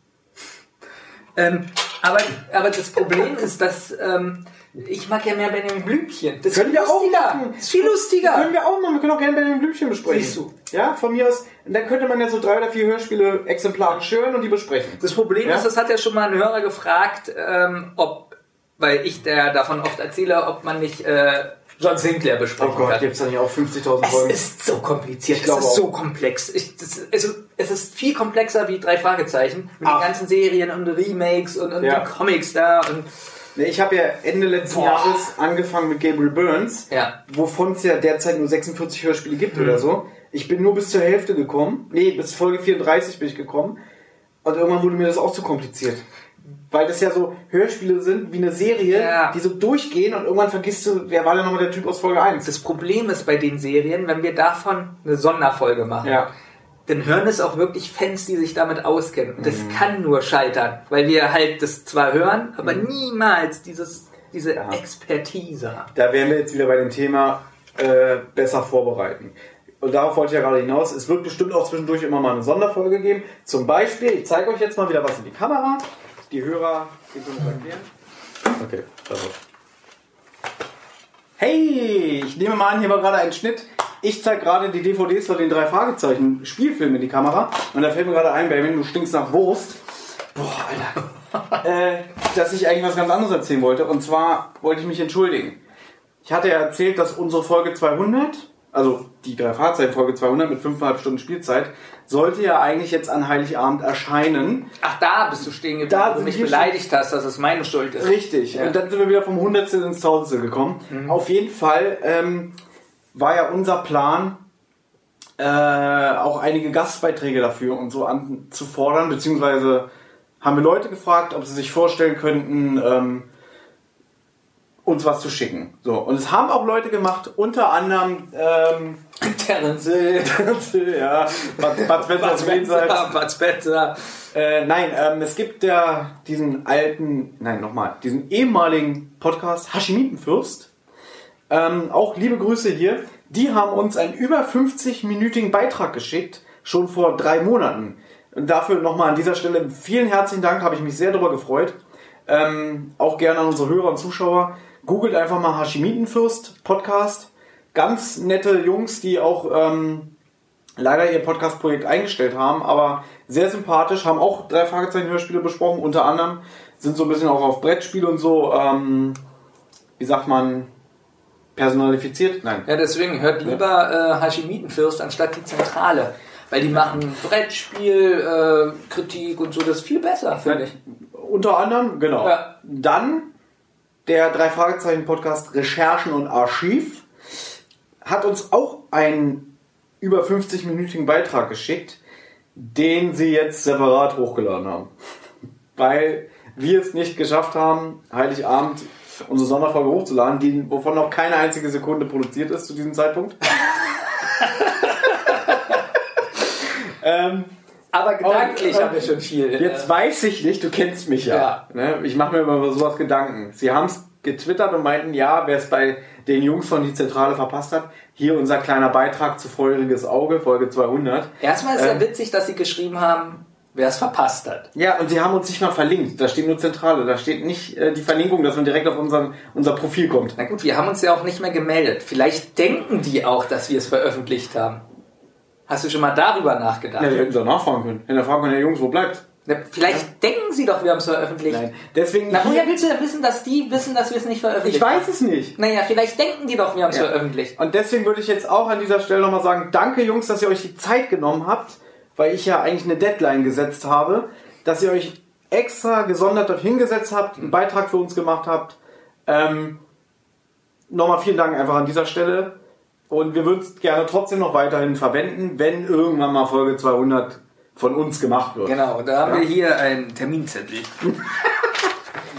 Ähm, aber, aber das Problem ist, dass ähm, ich mag ja mehr Benjamin Blümchen. Das ist Können wir auch lustiger. machen. Das ist viel lustiger. Können wir auch machen. Wir können auch gerne Benjamin Blümchen besprechen. Siehst du. Ja, von mir aus. Dann könnte man ja so drei oder vier Hörspiele exemplarisch hören und die besprechen. Das Problem Ja? ist, das hat ja schon mal ein Hörer gefragt, ähm, ob, weil ich der davon oft erzähle, ob man nicht äh, John Sinclair Oh besprechen Gott, kann. gibt's da nicht auch 50.000 Es Folgen? ist so kompliziert, Ich es ist auch. so komplex. Ich, das, also, es ist viel komplexer wie drei Fragezeichen mit Ach. den ganzen Serien und Remakes und, und Ja. den Comics da und Nee, ich habe ja Ende letzten Boah. Jahres angefangen mit Gabriel Burns, ja. wovon es ja derzeit nur 46 Hörspiele gibt oder so. Ich bin nur bis zur Hälfte gekommen. Nee, bis Folge 34 bin ich gekommen. Und irgendwann wurde mir das auch zu kompliziert. Weil das ja so Hörspiele sind wie eine Serie, Ja. die so durchgehen und irgendwann vergisst du, wer war denn nochmal der Typ aus Folge 1? Das Problem ist bei den Serien, wenn wir davon eine Sonderfolge machen, Ja. Dann hören es auch wirklich Fans, die sich damit auskennen. Und das Mhm. kann nur scheitern, weil wir halt das zwar hören, aber niemals dieses, diese Mhm. Ja. Expertise haben. Da wären wir jetzt wieder bei dem Thema äh, besser vorbereiten. Und darauf wollte ich ja gerade hinaus. Es wird bestimmt auch zwischendurch immer mal eine Sonderfolge geben. Zum Beispiel, ich zeige euch jetzt mal wieder was in die Kamera. Die Hörer, die können es erklären. Okay, also. Hey, ich nehme mal an, hier war gerade ein Schnitt. Ich zeige gerade die DVDs von den drei Fragezeichen Spielfilmen in die Kamera. Und da fällt mir gerade ein, Benjamin, du stinkst nach Wurst. Boah, Alter. äh, dass ich eigentlich was ganz anderes erzählen wollte. Und zwar wollte ich mich entschuldigen. Ich hatte ja erzählt, dass unsere Folge 200, also die drei Fahrzeichen Folge 200 mit 5,5 Stunden Spielzeit, sollte ja eigentlich jetzt an Heiligabend erscheinen. Ach, da bist du stehen geblieben, Da wo du mich beleidigt hast, dass es meine Schuld ist. Richtig. Ja. Und dann sind wir wieder vom Hundertstel ins Tausendstel gekommen. Auf jeden Fall ähm, war ja unser Plan, äh, auch einige Gastbeiträge dafür und so anzufordern, beziehungsweise haben wir Leute gefragt, ob sie sich vorstellen könnten, ähm, uns was zu schicken. So, und es haben auch Leute gemacht, unter anderem ähm, Terence Hill, ja, Bud, Bud Spencer Bud. Spencer, Bud Spencer. Äh, nein, ähm, es gibt ja diesen alten, nein, nochmal, diesen ehemaligen Podcast Hashimitenfürst. Ähm, auch liebe Grüße hier. Die haben uns einen über 50-minütigen Beitrag geschickt, schon vor drei Monaten. Und dafür nochmal an dieser Stelle vielen herzlichen Dank, habe ich mich sehr darüber gefreut. Ähm, auch gerne an unsere Hörer und Zuschauer. Googelt einfach mal Hashimitenfürst Podcast. Ganz nette Jungs, die auch ähm, leider ihr Podcast-Projekt eingestellt haben, aber sehr sympathisch, haben auch drei Fragezeichen-Hörspiele besprochen, unter anderem sind so ein bisschen auch auf Brettspiele und so, ähm, wie sagt man, personalifiziert? Nein. Ja, deswegen hört lieber äh, Hashimitenfürst anstatt die Zentrale. Weil die machen Brettspiel, äh, Kritik und so, das ist viel besser, finde ich. Unter anderem, genau. Ja. Dann der drei Fragezeichen Podcast Recherchen und Archiv hat uns auch einen über 50-minütigen Beitrag geschickt, den sie jetzt separat hochgeladen haben. Weil wir es nicht geschafft haben, Heiligabend unsere Sonderfolge hochzuladen, die, wovon noch keine einzige Sekunde produziert ist zu diesem Zeitpunkt. ähm, Aber gedanklich haben wir schon viel. Jetzt weiß ich nicht, du kennst mich ja. Ja. Ne? Ich mache mir über sowas Gedanken. Sie haben es getwittert und meinten, ja, wer es bei den Jungs von die Zentrale verpasst hat, hier unser kleiner Beitrag zu Feuriges Auge, Folge 200. Erstmal ist es Ähm. ja witzig, dass sie geschrieben haben, wer es verpasst hat. Ja, und sie haben uns nicht mal verlinkt. Da steht nur Zentrale. Da steht nicht äh, die Verlinkung, dass man direkt auf unseren, unser Profil kommt. Na gut, wir haben uns ja auch nicht mehr gemeldet. Vielleicht denken die auch, dass wir es veröffentlicht haben. Hast du schon mal darüber nachgedacht? Ja, die hätten sie auch nachfragen können. Hätten fragen können, ja Jungs, wo bleibt? Na, Vielleicht denken sie doch, wir haben es veröffentlicht. Nein. Deswegen. Na, woher willst du denn wissen, dass die wissen, dass wir es nicht veröffentlicht ich weiß es nicht. Naja, vielleicht denken die doch, wir haben es Ja. veröffentlicht. Und deswegen würde ich jetzt auch an dieser Stelle nochmal sagen, danke Jungs, dass ihr euch die Zeit genommen habt, weil ich ja eigentlich eine Deadline gesetzt habe, dass ihr euch extra gesondert dort hingesetzt habt, einen Beitrag für uns gemacht habt. Ähm, nochmal vielen Dank einfach an dieser Stelle. Und wir würden es gerne trotzdem noch weiterhin verwenden, wenn irgendwann mal Folge 200 von uns gemacht wird. Genau, da haben Ja. wir hier einen Terminzettel.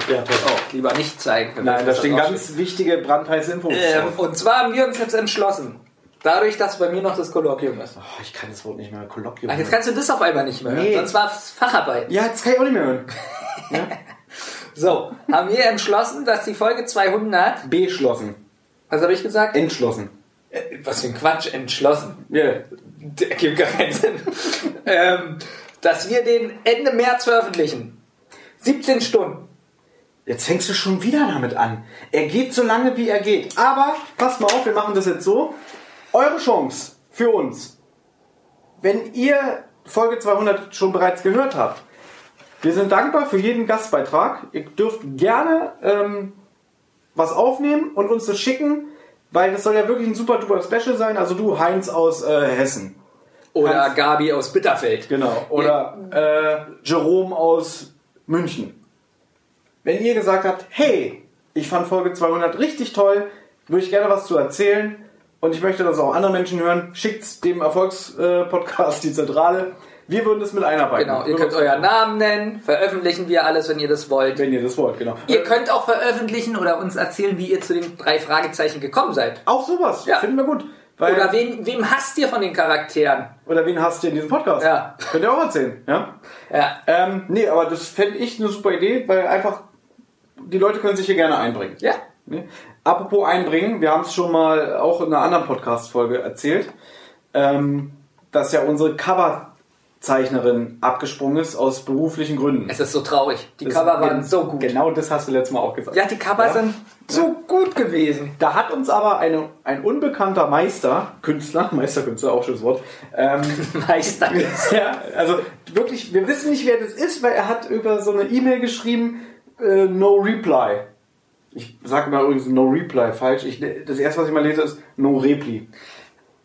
Ja, toll. Oh, lieber nicht zeigen. Nein, da Das stehen ganz wichtige brandheiße Infos Ähm, und zwar haben wir uns jetzt entschlossen, dadurch, dass bei mir noch das Kolloquium ist. Oh, ich kann das Wort nicht mehr, Kolloquium. Ach, jetzt kannst du das auf einmal nicht mehr hören, Nee. sonst war es Facharbeit. ja, jetzt kann ich auch nicht mehr hören. So, haben wir entschlossen, dass die Folge 200, Beschlossen. was habe ich gesagt? Entschlossen. Äh, Was für ein Quatsch, entschlossen. Ja. Der gibt gar keinen Sinn. ähm, dass wir den Ende März veröffentlichen. 17 Stunden. Jetzt fängst du schon wieder damit an. Er geht so lange, wie er geht. Aber, passt mal auf, wir machen das jetzt so. Eure Chance für uns. Wenn ihr Folge 200 schon bereits gehört habt, wir sind dankbar für jeden Gastbeitrag. Ihr dürft gerne ähm, was aufnehmen und uns das schicken, weil das soll ja wirklich ein super duper Special sein. Also du, Heinz aus äh, Hessen. Oder Kannst- Gabi aus Bitterfeld. Genau. Oder äh, Jerome aus München. Wenn ihr gesagt habt, hey, ich fand Folge 200 richtig toll, würde ich gerne was zu erzählen und ich möchte das auch andere Menschen hören, schickt dem Erfolgspodcast die Zentrale. Wir würden das mit einarbeiten. Genau, ihr könnt euren Namen nennen, veröffentlichen wir alles, wenn ihr das wollt. Wenn ihr das wollt, genau. Ihr könnt auch veröffentlichen oder uns erzählen, wie ihr zu den drei Fragezeichen gekommen seid. auch sowas, Ja. finden wir gut. Oder oder, wen, wem hasst ihr von den Charakteren? wen hast du in diesem Podcast? Ja. Könnt ihr auch erzählen, ja? Ja, Ähm, nee, aber das fände ich eine super Idee, weil einfach die Leute können sich hier gerne einbringen. ja. Ne? Apropos einbringen, wir haben es schon mal auch in einer anderen Podcast-Folge erzählt, ähm, dass ja unsere Coverzeichnerin abgesprungen ist aus beruflichen Gründen. Es ist so traurig. Die Das- Cover waren so gut. Genau das hast du letztes Mal auch gesagt. Ja, die Cover Ja. sind so gut gewesen. Da hat uns aber eine, ein unbekannter Meister, Künstler, Meisterkünstler, auch schönes Wort, ähm, Meister. ja, also wirklich, wir wissen nicht, wer das ist, weil er hat über so eine E-Mail geschrieben, äh, no reply. Ich sage mal übrigens no reply falsch. Ich, das erste, was ich mal lese, ist no reply.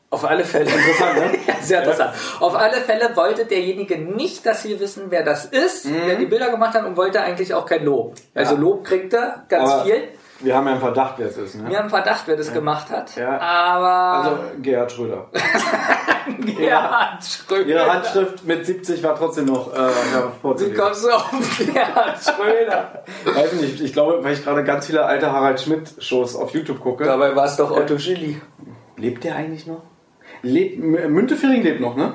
Auf alle Fälle. Interessant, ne? Ja, Sehr interessant. Auf alle Fälle wollte derjenige nicht, dass wir wissen, wer das ist, wer die Bilder gemacht hat und wollte eigentlich auch kein Lob. Also Ja. Lob kriegt er ganz Aber viel. Wir haben ja einen Verdacht, wer es ist. Ne? Wir haben Verdacht, wer das gemacht hat. Ja. Aber Also Gerhard Schröder. Gerhard Schröder. Ihre Handschrift mit 70 war trotzdem noch äh, ja, Wie vorzulesen. kommst du auf Gerhard Schröder? Weiß nicht, ich glaube, weil ich gerade ganz viele alte Harald Schmidt-Shows auf YouTube gucke. Dabei war es doch Otto Schilly. Lebt der eigentlich noch? Lebt, Müntefering lebt noch, ne?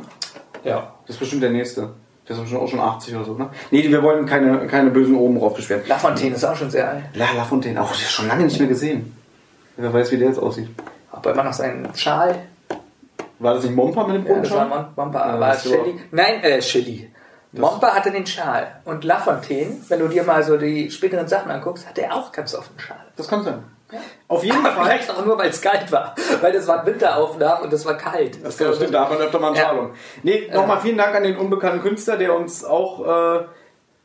Ja. Das ist bestimmt der nächste. Der ist bestimmt auch schon 80 oder so, ne? Nee, wir wollen keine, keine bösen Oben raufbeschweren. Lafontaine ist auch schon sehr alt. La Lafontaine, auch schon lange nicht mehr gesehen. Wer weiß, wie der jetzt aussieht. Ob er immer noch seinen Schal? War das nicht Mompa mit dem Ja, das war Mompa, Ja, aber aber- Chili. Nein, äh, Chili. Mompa hatte den Schal. Und Lafontaine, wenn du dir mal so die späteren Sachen anguckst, hatte er auch ganz oft einen Schal. Das kann sein. Auf jeden Aber Fall. vielleicht auch nur, weil es kalt war. Weil das waren Winteraufnahmen und das war kalt. Das kann stimmt, da hat man öfter mal einen Ja. Nee, nochmal vielen Dank an den unbekannten Künstler, der uns auch äh,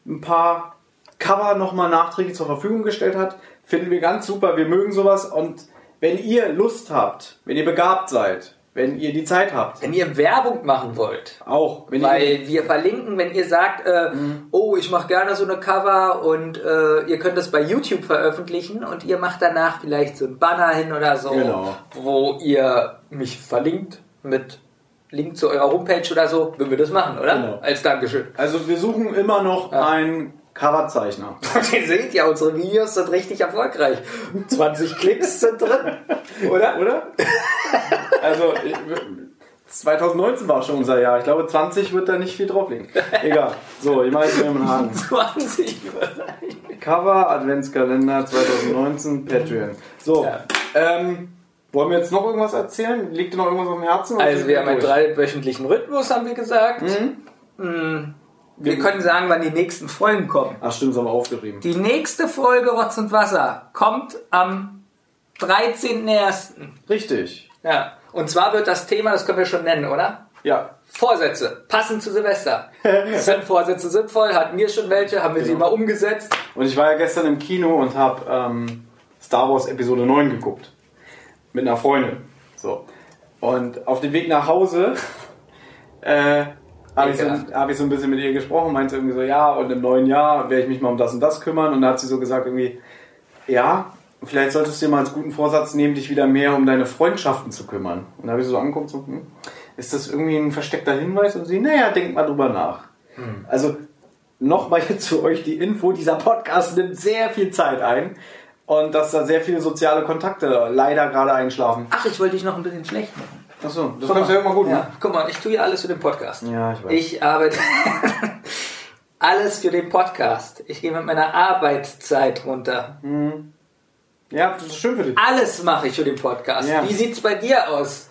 ein paar Cover nochmal nachträglich zur Verfügung gestellt hat. Finden wir ganz super, wir mögen sowas und wenn ihr Lust habt, wenn ihr begabt seid, wenn ihr die Zeit habt, Wenn ihr Werbung machen wollt, auch, Weil wir verlinken, wenn ihr sagt, äh, oh, ich mache gerne so eine Cover und äh, ihr könnt das bei YouTube veröffentlichen und ihr macht danach vielleicht so ein Banner hin oder so, Genau. wo ihr mich verlinkt mit Link zu eurer Homepage oder so, würden wir das machen, oder? Genau. Als Dankeschön. Also wir suchen immer noch einen Coverzeichner. Ihr seht ja, unsere Videos sind richtig erfolgreich. 20 Klicks sind drin, oder? Oder? also ich- 2019 war schon unser Jahr. Ich glaube 20 wird da nicht viel drauflegen. Egal. So, ich mache jetzt mal einen Haken. 20. Cover Adventskalender 2019 Patreon. So, Ja. ähm, wollen wir jetzt noch irgendwas erzählen? Liegt dir noch irgendwas auf dem Herzen? Also wir haben einen durch? dreiwöchentlichen Rhythmus, haben wir gesagt. Mm, Wir können sagen, wann die nächsten Folgen kommen. Ach stimmt, das haben wir aufgeschrieben. Die nächste Folge Rotz und Wasser kommt am 13.01. Richtig. Ja. Und zwar wird das Thema, das können wir schon nennen, oder? Ja. Vorsätze, passend zu Silvester. Sind Vorsätze sinnvoll? Hatten wir schon welche? Haben wir sie Genau. mal umgesetzt? Und ich war ja gestern im Kino und habe ähm, Star Wars Episode 9 geguckt. Mit einer Freundin. So. Und auf dem Weg nach Hause äh, habe ich, so, hab ich so ein bisschen mit ihr gesprochen, meinte irgendwie so, ja, und im neuen Jahr werde ich mich mal um das und das kümmern. Und da hat sie so gesagt, irgendwie, ja, vielleicht solltest du dir mal als guten Vorsatz nehmen, dich wieder mehr um deine Freundschaften zu kümmern. Und da habe ich so angeguckt, so, hm, ist das irgendwie ein versteckter Hinweis? Und sie, naja, denk mal drüber nach. Also nochmal jetzt für euch die Info, dieser Podcast nimmt sehr viel Zeit ein und dass da sehr viele soziale Kontakte leider gerade einschlafen. Ach, ich wollte dich noch ein bisschen schlecht machen. Achso, das du ja immer gut ja, machen. Guck mal, ich tue ja alles für den Podcast. Ja, ich weiß. Ich arbeite alles für den Podcast. Ich gehe mit meiner Arbeitszeit runter. Ja, das ist schön für dich. Alles mache ich für den Podcast. Ja. Wie sieht's bei dir aus?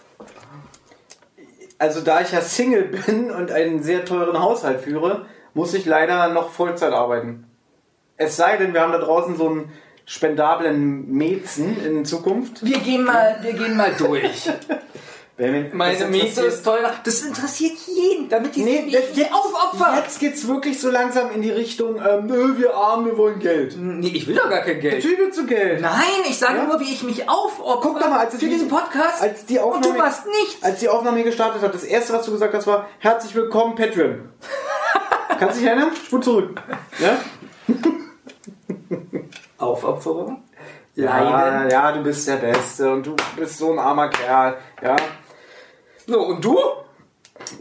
Also da ich ja Single bin und einen sehr teuren Haushalt führe, muss ich leider noch Vollzeit arbeiten. Es sei denn, wir haben da draußen so einen spendablen Mezen in Zukunft. Wir gehen mal, wir gehen mal durch. Benjamin, Meine das Miete interessiert- ist teurer. Das interessiert jeden, damit die Nee, sich jetzt, aufopfern. jetzt geht's wirklich so langsam in die Richtung, ähm, nö, wir arm, wir wollen Geld. Nee, ich will doch gar kein Geld. Natürlich willst du Geld. Nein, ich sage Ja? nur, wie ich mich aufopfere Guck doch mal, als es für diesen Podcast. als die und du Aufnahme- machst nichts. Als die Aufnahme hier gestartet hat, das erste, was du gesagt hast, war herzlich willkommen, Patreon. Kannst du dich erinnern? Spur zurück. Ja? Aufopferung? Ja, Leiden. ja, du bist der Beste und du bist so ein armer Kerl. Ja, So, und du?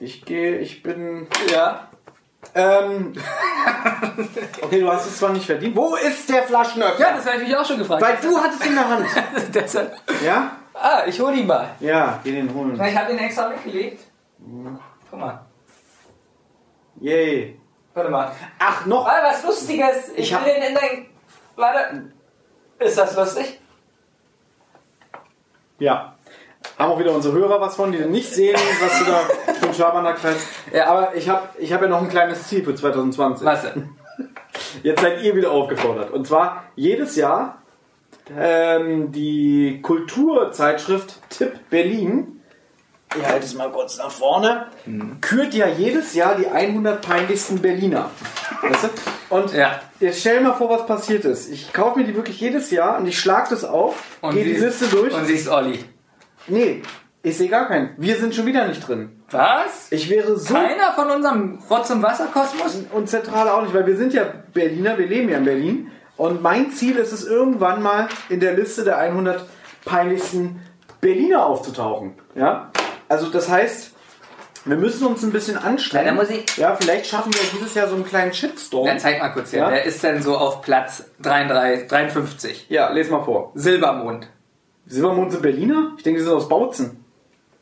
ich gehe, ich bin. Ja. Ähm, okay, du hast es zwar nicht verdient. Wo ist der Flaschenöffner? Ja, das habe ich mich auch schon gefragt. Weil du hattest ihn in der Hand. Deshalb- Ja? ah, ich hole ihn mal. Ja, geh den holen. Ich habe den extra weggelegt. Guck mal. Yay. Warte mal. Ach, noch. Ah, was Lustiges. Ich, Ich hab- will den in dein... Warte. Ist das lustig? Ja. Haben auch wieder unsere Hörer was von, die nicht sehen, was du da für Schabernack hast. Ja. Aber ich habe ich hab ja noch ein kleines Ziel für 2020. Was denn? Jetzt seid ihr wieder aufgefordert. Und zwar jedes Jahr ähm, die Kulturzeitschrift Tipp Berlin, ich halte es mal kurz nach vorne, kürt ja jedes Jahr die 100 peinlichsten Berliner. Weißt du? Und Ja. jetzt stell mal vor, was passiert ist. Ich kaufe mir die wirklich jedes Jahr und ich schlage das auf, gehe die Liste durch. Und siehst Olli. Nee, ich sehe gar keinen. Wir sind schon wieder nicht drin. Was? Ich wäre so Keiner von unserem Rotz- und Wasserkosmos? und Zentrale auch nicht, weil wir sind ja Berliner, wir leben ja in Berlin. Und mein Ziel ist es irgendwann mal in der Liste der 100 peinlichsten Berliner aufzutauchen. Ja? Also das heißt, wir müssen uns ein bisschen anstrengen. Ich- ja, vielleicht schaffen wir dieses Jahr so einen kleinen Shitstorm. Dann zeig mal kurz hier. Ja? Wer ist denn so auf Platz 33, 53? Ja, les mal vor. Silbermond. Silbermond sind Berliner? Ich denke, die sind aus Bautzen.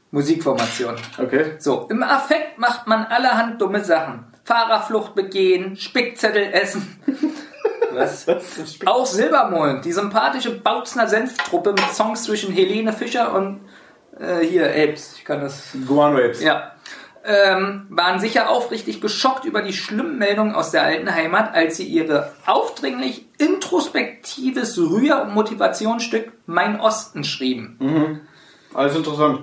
Musikformation. Okay. So, im Affekt macht man allerhand dumme Sachen. Fahrerflucht begehen, Spickzettel essen. weiteres. Auch Silbermond, die sympathische Bautzner Senftruppe mit Songs zwischen Helene Fischer und äh, hier Apes. Ich kann das. Guano Apes. Ja. Ähm, waren sicher aufrichtig geschockt über die schlimmen Meldungen aus der alten Heimat, als sie ihre aufdringlich introspektives Rühr- und Motivationsstück Mein Osten schrieben. Alles interessant.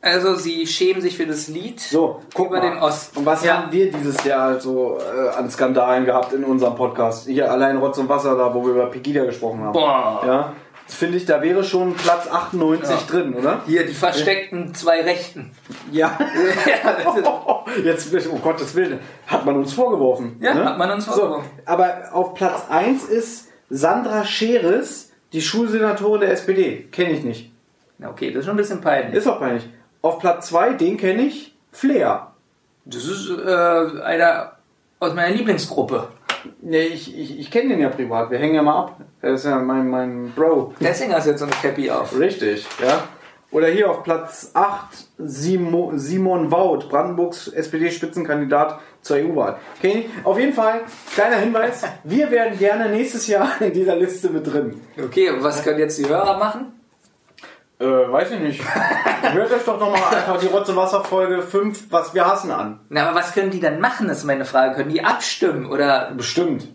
Also sie schämen sich für das Lied So, guck über mal. den Osten. Und was Ja. haben wir dieses Jahr so äh, an Skandalen gehabt in unserem Podcast? Hier allein Rotz und Wasser da, wo wir über Pegida gesprochen haben. Boah. Ja, finde ich, da wäre schon Platz 98 Ja. drin, oder? Hier, die versteckten zwei Rechten. Ja. Jetzt, um Gottes Willen, hat man uns vorgeworfen. Ja, ne? hat man uns so, vorgeworfen. Aber auf Platz 1 ist Sandra Scheres, die Schulsenatorin der SPD. Kenne ich nicht. Na, okay, das ist schon ein bisschen peinlich. Ist auch peinlich. Auf Platz 2, den kenne ich, Flair. Das ist äh, einer aus meiner Lieblingsgruppe. Nee, ich, ich, ich kenne den ja privat. Wir hängen ja mal ab. Er ist ja mein, mein Bro. Deswegen hast du jetzt so eine Cappy auf. Richtig, ja. Oder hier auf Platz 8 Simo, Simon Wout, Brandenburgs SPD-Spitzenkandidat zur EU-Wahl. Okay, auf jeden Fall, kleiner Hinweis, wir wären gerne nächstes Jahr in dieser Liste mit drin. Okay, und was können jetzt die Hörer machen? Äh, weiß ich nicht. Hört euch doch nochmal einfach die Rotze Wasser Folge 5, was wir hassen an. Na, aber was können die dann machen, ist meine Frage. Können die abstimmen oder, Bestimmt.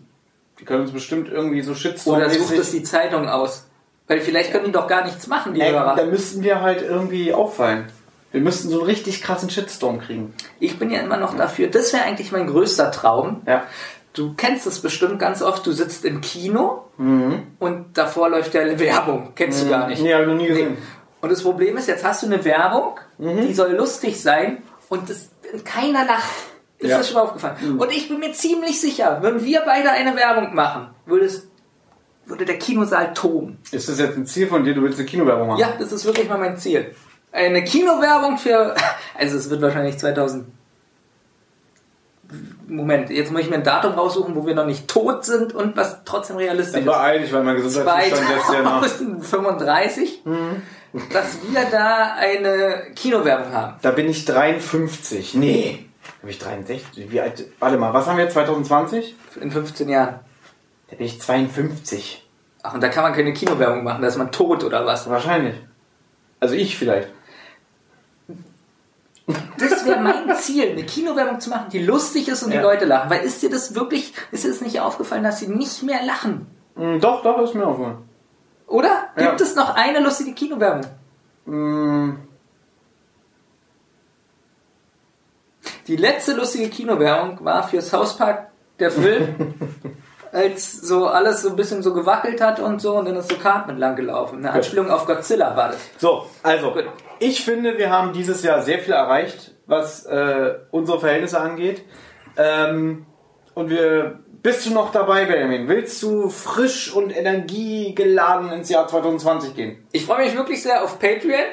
Die können uns bestimmt irgendwie so Shitstorm oder sucht es die Zeitung aus? Weil vielleicht können die doch gar nichts machen, die Hörer. Da müssten wir halt irgendwie auffallen. Wir müssten so einen richtig krassen Shitstorm kriegen. Ich bin ja immer noch dafür, das wäre eigentlich mein größter Traum. Ja. Du kennst es bestimmt ganz oft, du sitzt im Kino und davor läuft ja Werbung. Kennst du gar nicht. Nee, hab ich noch nie gesehen. Und das Problem ist, jetzt hast du eine Werbung, Mhm. die soll lustig sein und das, keiner lacht. Ist Ja. Mhm. das schon aufgefallen? Und ich bin mir ziemlich sicher, wenn wir beide eine Werbung machen, würde, es, würde der Kinosaal toben. Ist das jetzt ein Ziel von dir? Du willst eine Kinowerbung machen? Ja, das ist wirklich mal mein Ziel. Eine Kinowerbung für, also es wird wahrscheinlich 2000. Moment, jetzt muss ich mir ein Datum raussuchen, wo wir noch nicht tot sind und was trotzdem realistisch Dann ist. beeil dich, weil mein Gesundheitszustand lässt ja nach. 2035, Mhm. dass wir da eine Kinowerbung haben. Da bin ich 53. Nee. Da bin ich 63. Wie alt? Warte mal, was haben wir jetzt? 2020? In 15 Jahren. Da bin ich 52. Ach, und da kann man keine Kinowerbung machen, da ist man tot oder was? Wahrscheinlich. Also ich vielleicht. Das wäre mein Ziel, eine Kinowerbung zu machen, die lustig ist und die Ja. Leute lachen. Weil ist dir das wirklich, ist dir das nicht aufgefallen, dass sie nicht mehr lachen? Hm, doch, doch, ist mir aufgefallen. Oder? Ja. Gibt es noch eine lustige Kinowerbung? Hm, Die letzte lustige Kinowerbung war für South Park der Film, als so alles so ein bisschen so gewackelt hat und so und dann ist so Cartman lang gelaufen. Eine Anspielung auf Godzilla war das. So, also, Gut. Ich finde, wir haben dieses Jahr sehr viel erreicht, was äh, unsere Verhältnisse angeht. Ähm, und wir, bist du noch dabei, Benjamin? Willst du frisch und energiegeladen ins Jahr 2020 gehen? Ich freue mich wirklich sehr auf Patreon.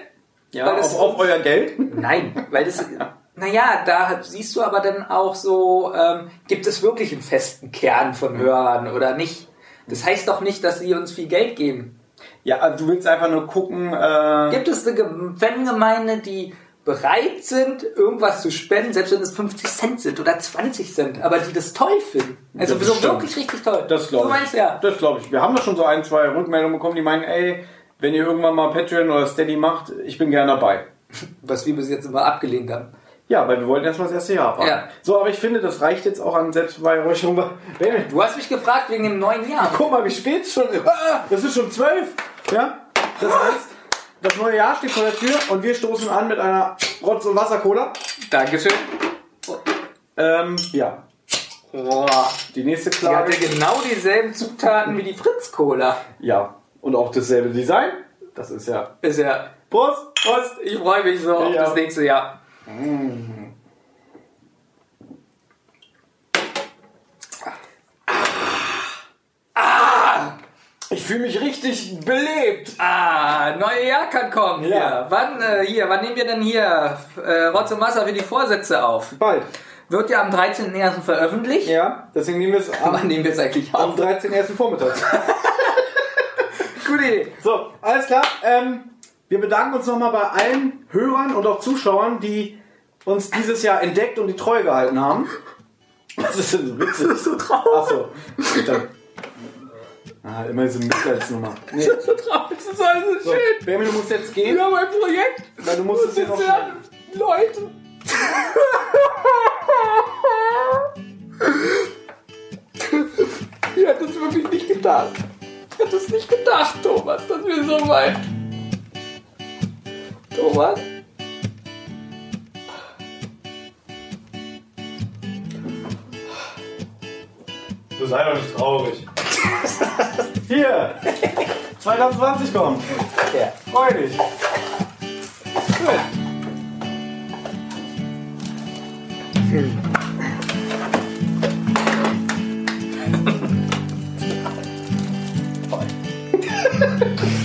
Das- auf, auf euer Geld? Nein, weil das, naja, da siehst du aber dann auch so, ähm, gibt es wirklich einen festen Kern von Hörern oder nicht? Das heißt doch nicht, dass sie uns viel Geld geben. Ja, also du willst einfach nur gucken, äh, Gibt es eine Ge- Fangemeinde, die bereit sind, irgendwas zu spenden, selbst wenn es 50 Cent sind oder 20 Cent, aber die das toll finden? Also so bestimmt. wirklich richtig toll. Das glaube ich. meinst ja. Das glaube ich. Wir haben da schon so ein, zwei Rückmeldungen bekommen, die meinen, ey, wenn ihr irgendwann mal Patreon oder Steady macht, ich bin gerne dabei. Was wir bis jetzt immer abgelehnt haben. Ja, weil wir wollten erstmal das erste Jahr abwarten. Ja. So, aber ich finde, das reicht jetzt auch an Selbstbeweihräucherung. Du hast mich gefragt wegen dem neuen Jahr. guck mal, wie spät es schon ist. Ah, Das ist schon zwölf. Ja? Das heißt, das neue Jahr steht vor der Tür und wir stoßen an mit einer Rotz- und Wasser-Cola. Dankeschön. Ähm, ja. Boah. Die nächste Die Klage. hatte genau dieselben Zutaten wie die Fritz-Cola. Ja. Und auch dasselbe Design. Das ist ja. Ist ja. Prost! Prost, ich freue mich so auf Ja. das nächste Jahr. Ich fühle mich richtig belebt. Ah, neue Jahr kann kommen. Ja. Hier. Wann, äh, hier, wann nehmen wir denn hier äh, Rotz und Wasser für die Vorsätze auf? Bald. Wird ja am 13.01. veröffentlicht. Ja, deswegen nehmen wir es am, Wann nehmen wir es eigentlich am auf? 13.01. Vormittag. Gute Idee. So, alles klar. Ähm, wir bedanken uns nochmal bei allen Hörern und auch Zuschauern, die uns dieses Jahr entdeckt und die Treue gehalten haben. Was ist denn so witzig? Das ist so traurig. Achso. Dann. Ah, immer diese Mitleidsnummer. Nee. Das ist so traurig, das ist alles so So, schön. Benjamin, du musst jetzt gehen. Wir haben ein Projekt. Weil du musst es hier noch ja, Leute. Ich hätte es wirklich nicht gedacht. Ich hätte es nicht gedacht, Thomas, dass wir so weit. Thomas? Du sei doch nicht traurig. Hier! 2020 kommt. Ja. Freu dich. Gut. Toll.